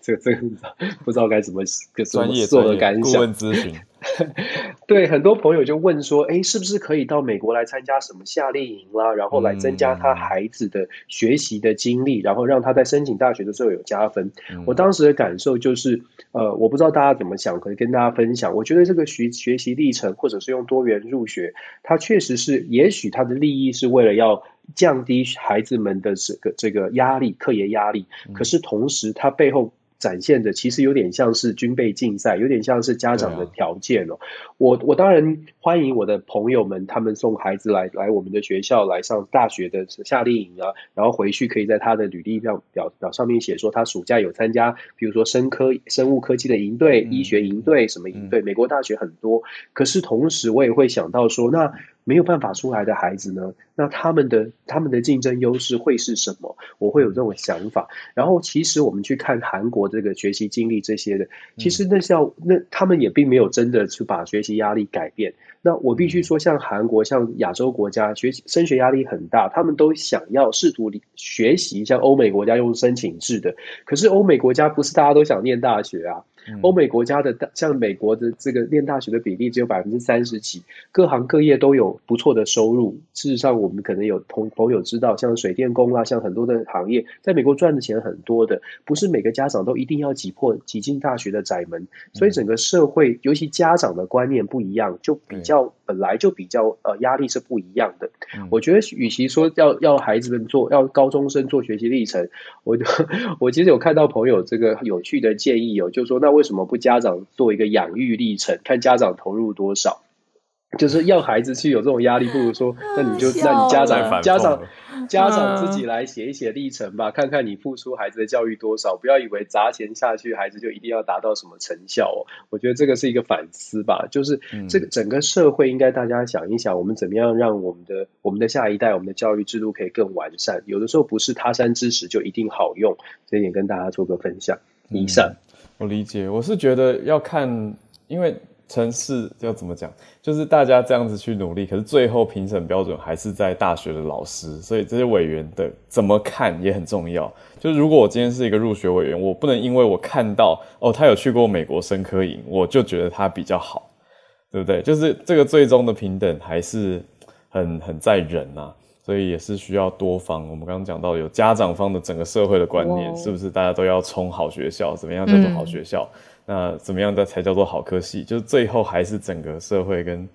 这这不知道该怎么专业做的感想。顾问咨询。对，很多朋友就问说，哎，是不是可以到美国来参加什么夏令营啦，然后来增加他孩子的学习的经历，然后让他在申请大学的时候有加分。我当时的感受就是，呃，我不知道大家怎么想，可以跟大家分享。我觉得这个学学习历程，或者是用多元入学，它确实是，也许它的利益是为了要降低孩子们的这个这个压力，课业压力。可是同时，它背后。展现的其实有点像是军备竞赛，有点像是家长的条件哦。我我当然欢迎我的朋友们，他们送孩子来来我们的学校来上大学的夏令营啊，然后回去可以在他的履历表表表上面写说他暑假有参加，比如说生科生物科技的营队、医学营队什么营队，美国大学很多。可是同时我也会想到说那。没有办法出来的孩子呢？那他们的他们的竞争优势会是什么？我会有这种想法。然后，其实我们去看韩国这个学习经历这些的，其实那是要那他们也并没有真的去把学习压力改变。那我必须说，像韩国、像亚洲国家，学习升学压力很大，他们都想要试图学习，像欧美国家用申请制的。可是欧美国家不是大家都想念大学啊？欧美国家的大，像美国的这个念大学的比例只有百分之三十几，各行各业都有不错的收入。事实上，我们可能有朋朋友知道，像水电工啊，像很多的行业，在美国赚的钱很多的，不是每个家长都一定要挤破挤进大学的窄门。所以整个社会，尤其家长的观念不一样，就比较本来就比较呃压力是不一样的。我觉得，与其说要要孩子们做，要高中生做学习历程，我 我其实有看到朋友这个有趣的建议哦，就说那。为什么不家长做一个养育历程，看家长投入多少？就是要孩子去有这种压力，不如说，那你就那你家长家长家长自己来写一写历程吧，看看你付出孩子的教育多少。不要以为砸钱下去，孩子就一定要达到什么成效哦。我觉得这个是一个反思吧，就是这个整个社会应该大家想一想，我们怎么样让我们的我们的下一代，我们的教育制度可以更完善。有的时候不是他山之石就一定好用，这一点跟大家做个分享。以上。我理解，我是觉得要看，因为城市要怎么讲，就是大家这样子去努力，可是最后评审标准还是在大学的老师，所以这些委员的怎么看也很重要。就是如果我今天是一个入学委员，我不能因为我看到哦他有去过美国生科营，我就觉得他比较好，对不对？就是这个最终的平等还是很很在人呐。所以也是需要多方。我们刚刚讲到有家长方的整个社会的观念，是不是大家都要冲好学校？怎么样叫做好学校？那怎么样的才叫做好科系？就是最后还是整个社会跟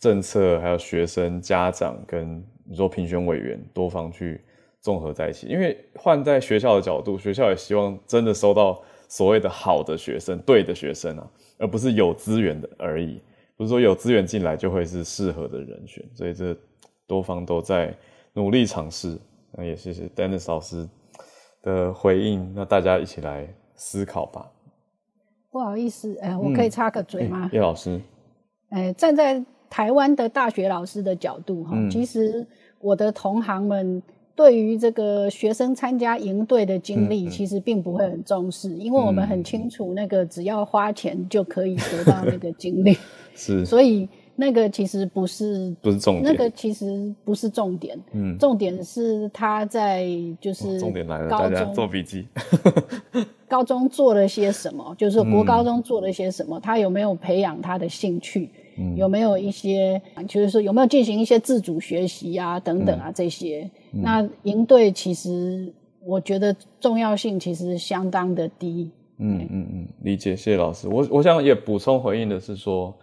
政策，还有学生、家长跟你说评选委员多方去综合在一起。因为换在学校的角度，学校也希望真的收到所谓的好的学生、对的学生啊，而不是有资源的而已。不是说有资源进来就会是适合的人选。所以这多方都在。努力尝试，那也谢谢 Dennis 老师的回应。那大家一起来思考吧。不好意思，哎，我可以插个嘴吗？叶老师，哎，站在台湾的大学老师的角度哈，其实我的同行们对于这个学生参加营队的经历，其实并不会很重视，因为我们很清楚，那个只要花钱就可以得到那个经历，是，所以。那个其实不是不是重点，那个其实不是重点，嗯，重点是他在就是重点来了，大家做笔记。高中做了些什么？就是国高中做了些什么？他有没有培养他的兴趣？有没有一些就是说有没有进行一些自主学习啊等等啊这些？那营队其实我觉得重要性其实相当的低。嗯嗯嗯，理解，谢谢老师。我我想也补充回应的是说。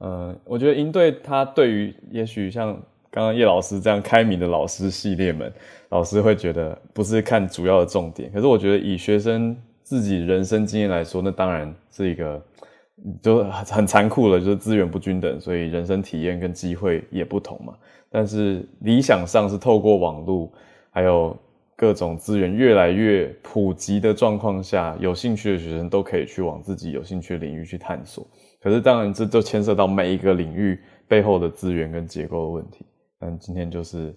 呃，我觉得营队它对于也许像刚刚叶老师这样开明的老师系列们，老师会觉得不是看主要的重点。可是我觉得以学生自己人生经验来说，那当然是一个就很残酷了，就是资源不均等，所以人生体验跟机会也不同嘛。但是理想上是透过网络，还有各种资源越来越普及的状况下，有兴趣的学生都可以去往自己有兴趣的领域去探索。可是当然这就牵涉到每一个领域背后的资源跟结构的问题。但今天就是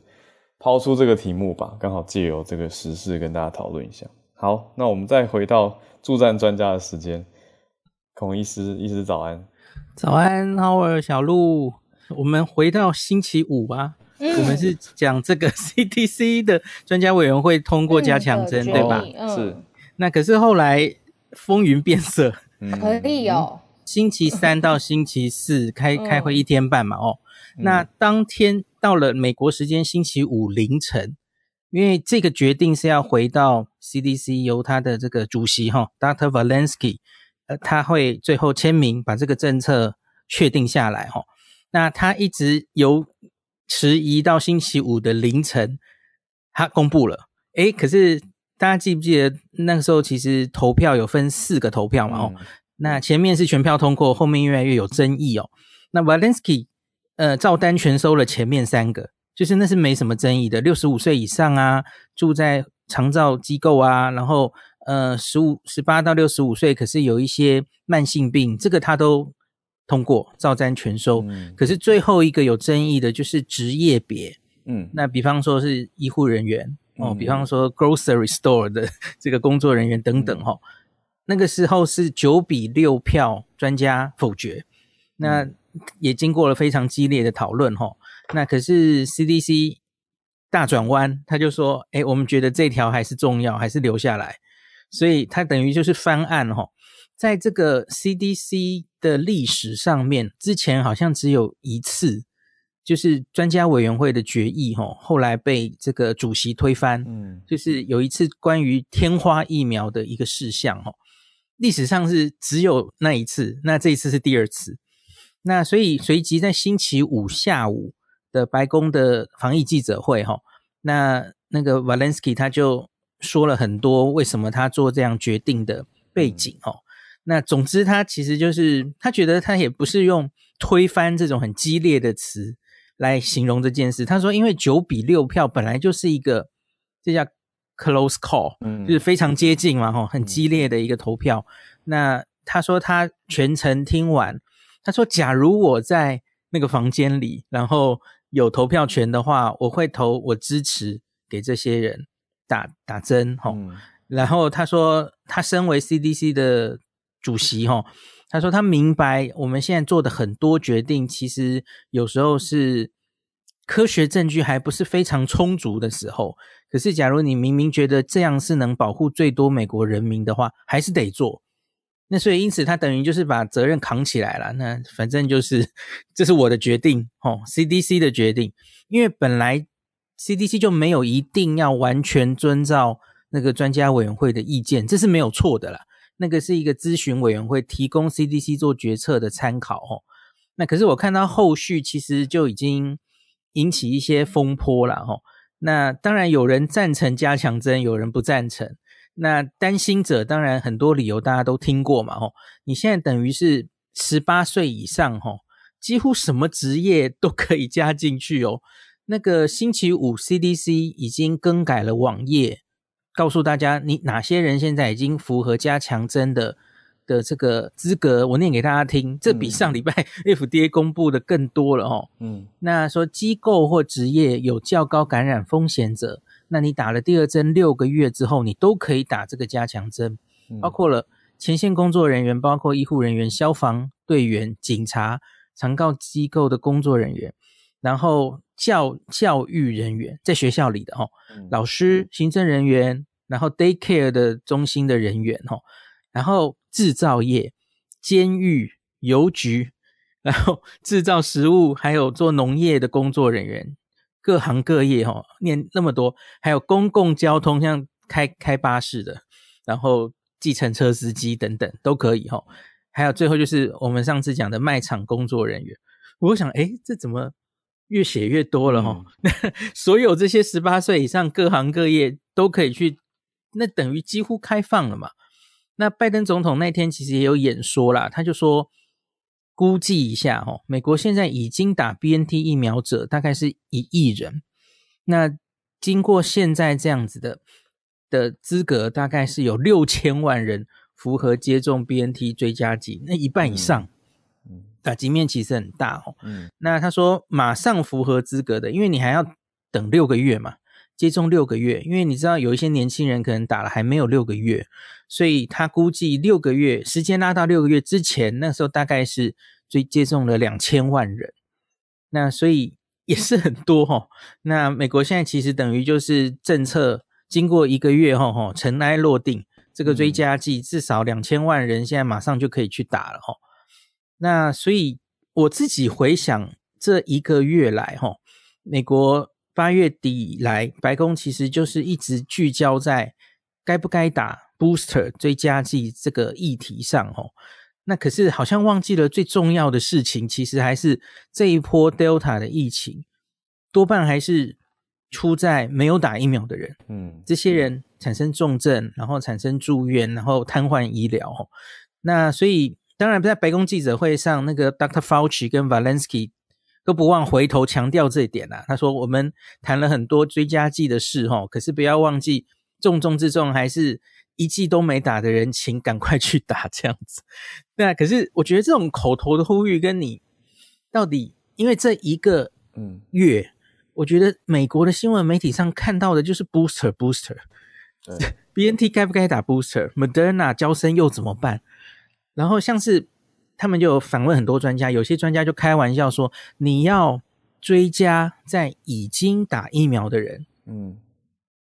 抛出这个题目吧，刚好借由这个时事跟大家讨论一下。好，那我们再回到助战专家的时间。孔医师，医师早安，早安，Howard 小鹿，我们回到星期五吧。我们是讲这个 CDC 的专家委员会通过加强针，对吧？是。那可是后来风云变色，可以哦。星期三 到星期四开开会一天半嘛，哦，那当天到了美国时间星期五凌晨，因为这个决定是要回到 CDC 由他的这个主席哈，Dr. Valensky。呃，他会最后签名把这个政策确定下来哈。那他一直由迟疑到星期五的凌晨，他公布了。诶，可是大家记不记得那个时候其实投票有分四个投票嘛？哦，那前面是全票通过，后面越来越有争议哦。那 Valensky 呃照单全收了前面三个，就是那是没什么争议的，六十五岁以上啊，住在长照机构啊，然后。呃，十五、十八到六十五岁，可是有一些慢性病，这个他都通过，照单全收。可是最后一个有争议的就是职业别，嗯，那比方说是医护人员哦，比方说 grocery store 的这个工作人员等等哈，那个时候是九比六票专家否决，那也经过了非常激烈的讨论哈。那可是 CDC 大转弯，他就说，哎，我们觉得这条还是重要，还是留下来。所以它等于就是翻案哈，在这个 CDC 的历史上面，之前好像只有一次，就是专家委员会的决议哈，后来被这个主席推翻，嗯，就是有一次关于天花疫苗的一个事项哈，历史上是只有那一次，那这一次是第二次，那所以随即在星期五下午的白宫的防疫记者会哈，那那个 Valensky 他就。说了很多为什么他做这样决定的背景哦，那总之他其实就是他觉得他也不是用推翻这种很激烈的词来形容这件事。他说，因为九比六票本来就是一个这叫 close call，嗯，就是非常接近嘛，哈，很激烈的一个投票。那他说他全程听完，他说假如我在那个房间里，然后有投票权的话，我会投我支持给这些人。打打针哈，然后他说，他身为 CDC 的主席哈，他说他明白我们现在做的很多决定，其实有时候是科学证据还不是非常充足的时候。可是，假如你明明觉得这样是能保护最多美国人民的话，还是得做。那所以，因此他等于就是把责任扛起来了。那反正就是这是我的决定哦，CDC 的决定，因为本来。CDC 就没有一定要完全遵照那个专家委员会的意见，这是没有错的啦。那个是一个咨询委员会提供 CDC 做决策的参考哦。那可是我看到后续其实就已经引起一些风波了哈。那当然有人赞成加强针，有人不赞成。那担心者当然很多理由大家都听过嘛吼。你现在等于是十八岁以上吼，几乎什么职业都可以加进去哦。那个星期五，CDC 已经更改了网页，告诉大家你哪些人现在已经符合加强针的的这个资格。我念给大家听，这比上礼拜 FDA 公布的更多了哦。嗯，那说机构或职业有较高感染风险者，那你打了第二针六个月之后，你都可以打这个加强针，包括了前线工作人员，包括医护人员、消防队员、警察、长告机构的工作人员。然后教教育人员在学校里的哦，老师、行政人员，然后 daycare 的中心的人员哈，然后制造业、监狱、邮局，然后 制造食物，还有做农业的工作人员，各行各业哈，念那么多，还有公共交通，像开开巴士的，然后计程车司机等等都可以哈，还有最后就是我们上次讲的卖场工作人员，我想哎，这怎么？越写越多了哈，所有这些十八岁以上各行各业都可以去，那等于几乎开放了嘛。那拜登总统那天其实也有演说啦，他就说估计一下哦，美国现在已经打 BNT 疫苗者大概是一亿人，那经过现在这样子的的资格，大概是有六千万人符合接种 BNT 追加剂，那一半以上，打击面其实很大哦。嗯，那他说马上符合资格的，因为你还要等六个月嘛。接种六个月，因为你知道有一些年轻人可能打了还没有六个月，所以他估计六个月时间拉到六个月之前，那时候大概是最接种了两千万人，那所以也是很多哈。那美国现在其实等于就是政策经过一个月后哈尘埃落定，这个追加剂至少两千万人现在马上就可以去打了哈。那所以我自己回想这一个月来哈，美国。八月底以来，白宫其实就是一直聚焦在该不该打 booster 追加剂这个议题上，哦。那可是好像忘记了最重要的事情，其实还是这一波 Delta 的疫情，多半还是出在没有打疫苗的人。嗯，这些人产生重症，然后产生住院，然后瘫痪医疗。那所以当然在白宫记者会上，那个 Dr. Fauci 跟 Valensky。都不忘回头强调这一点呐。他说：“我们谈了很多追加剂的事，哈，可是不要忘记，重中之重还是一剂都没打的人，请赶快去打。这样子，对啊。可是我觉得这种口头的呼吁，跟你到底，因为这一个嗯月，我觉得美国的新闻媒体上看到的就是 booster booster，对，B N T 该不该打 booster？Moderna 交生又怎么办？然后像是。他们就访问很多专家，有些专家就开玩笑说：“你要追加在已经打疫苗的人，嗯。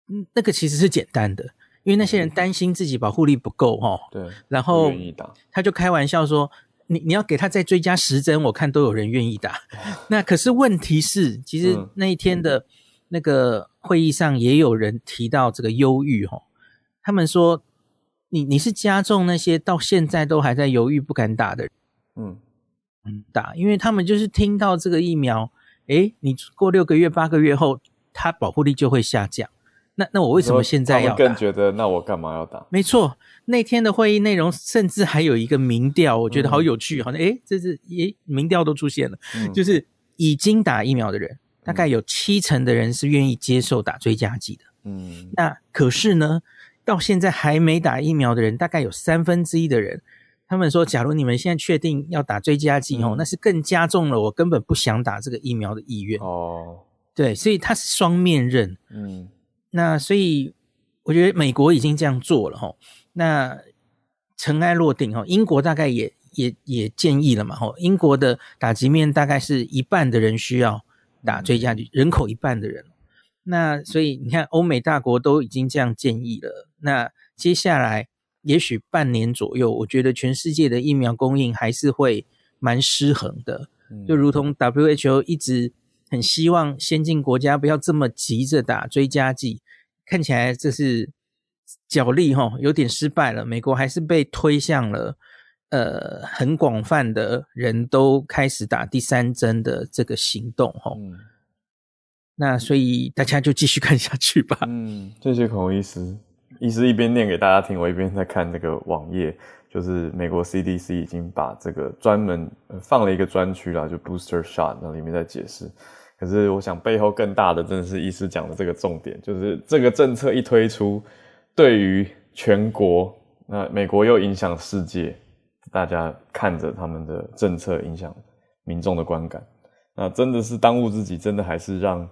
嗯，那个其实是简单的，因为那些人担心自己保护力不够，哈，对，然后他就开玩笑说：你你要给他再追加十针，我看都有人愿意打。那可是问题是，其实那一天的那个会议上也有人提到这个忧郁，哈，他们说。”你你是加重那些到现在都还在犹豫不敢打的人，嗯嗯打，因为他们就是听到这个疫苗，诶，你过六个月八个月后，它保护力就会下降。那那我为什么现在要更觉得那我干嘛要打？没错，那天的会议内容甚至还有一个民调，我觉得好有趣，好像诶，这是诶民调都出现了，就是已经打疫苗的人，大概有七成的人是愿意接受打追加剂的。嗯，那可是呢？到现在还没打疫苗的人，大概有三分之一的人，他们说，假如你们现在确定要打追加剂哦，那是更加重了我根本不想打这个疫苗的意愿哦。对，所以它是双面刃。嗯，那所以我觉得美国已经这样做了哈。那尘埃落定哈，英国大概也也也建议了嘛哈。英国的打击面大概是一半的人需要打追加剂，人口一半的人。那所以你看，欧美大国都已经这样建议了。那接下来也许半年左右，我觉得全世界的疫苗供应还是会蛮失衡的。就如同 WHO 一直很希望先进国家不要这么急着打追加剂，看起来这是角力哈，有点失败了。美国还是被推向了呃很广泛的人都开始打第三针的这个行动哈。那所以大家就继续看下去吧。嗯，谢谢孔医师。医师一边念给大家听，我一边在看这个网页，就是美国 CDC 已经把这个专门放了一个专区啦，就 Booster Shot，那里面在解释。可是我想背后更大的，真的是医师讲的这个重点，就是这个政策一推出，对于全国，那美国又影响世界，大家看着他们的政策影响民众的观感，那真的是当务之急，真的还是让。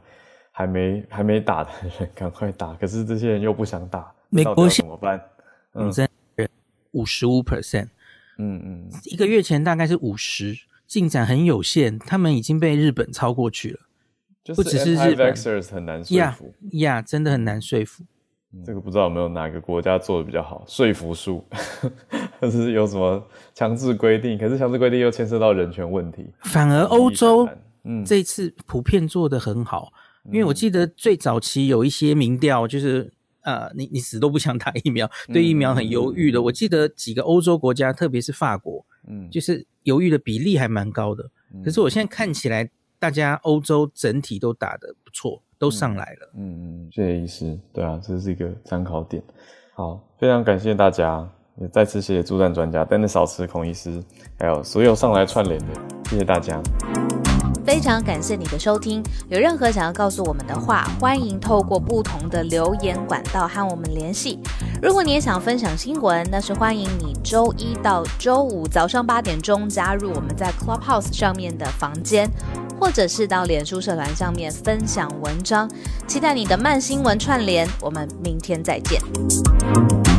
还没还没打的人赶快打，可是这些人又不想打，美国怎么办？嗯，五十五 percent，嗯嗯，一个月前大概是五十，进展很有限，他们已经被日本超过去了，不只是日本很难说服，呀，真的很难说服。这个不知道有没有哪个国家做的比较好，说服术，或是有什么强制规定？可是强制规定又牵涉到人权问题，反而欧洲，嗯，这次普遍做的很好。因为我记得最早期有一些民调，就是呃，你你死都不想打疫苗，对疫苗很犹豫的。我记得几个欧洲国家，特别是法国，嗯，就是犹豫的比例还蛮高的。可是我现在看起来，大家欧洲整体都打得不错，都上来了。嗯嗯，谢谢医师。对啊，这是一个参考点。好，非常感谢大家。也再次谢谢助战专家但是少吃孔医师，还有所有上来串联的，谢谢大家。非常感谢你的收听，有任何想要告诉我们的话，欢迎透过不同的留言管道和我们联系。如果你也想分享新闻，那是欢迎你周一到周五早上八点钟加入我们在 Clubhouse 上面的房间，或者是到脸书社团上面分享文章。期待你的慢新闻串联，我们明天再见。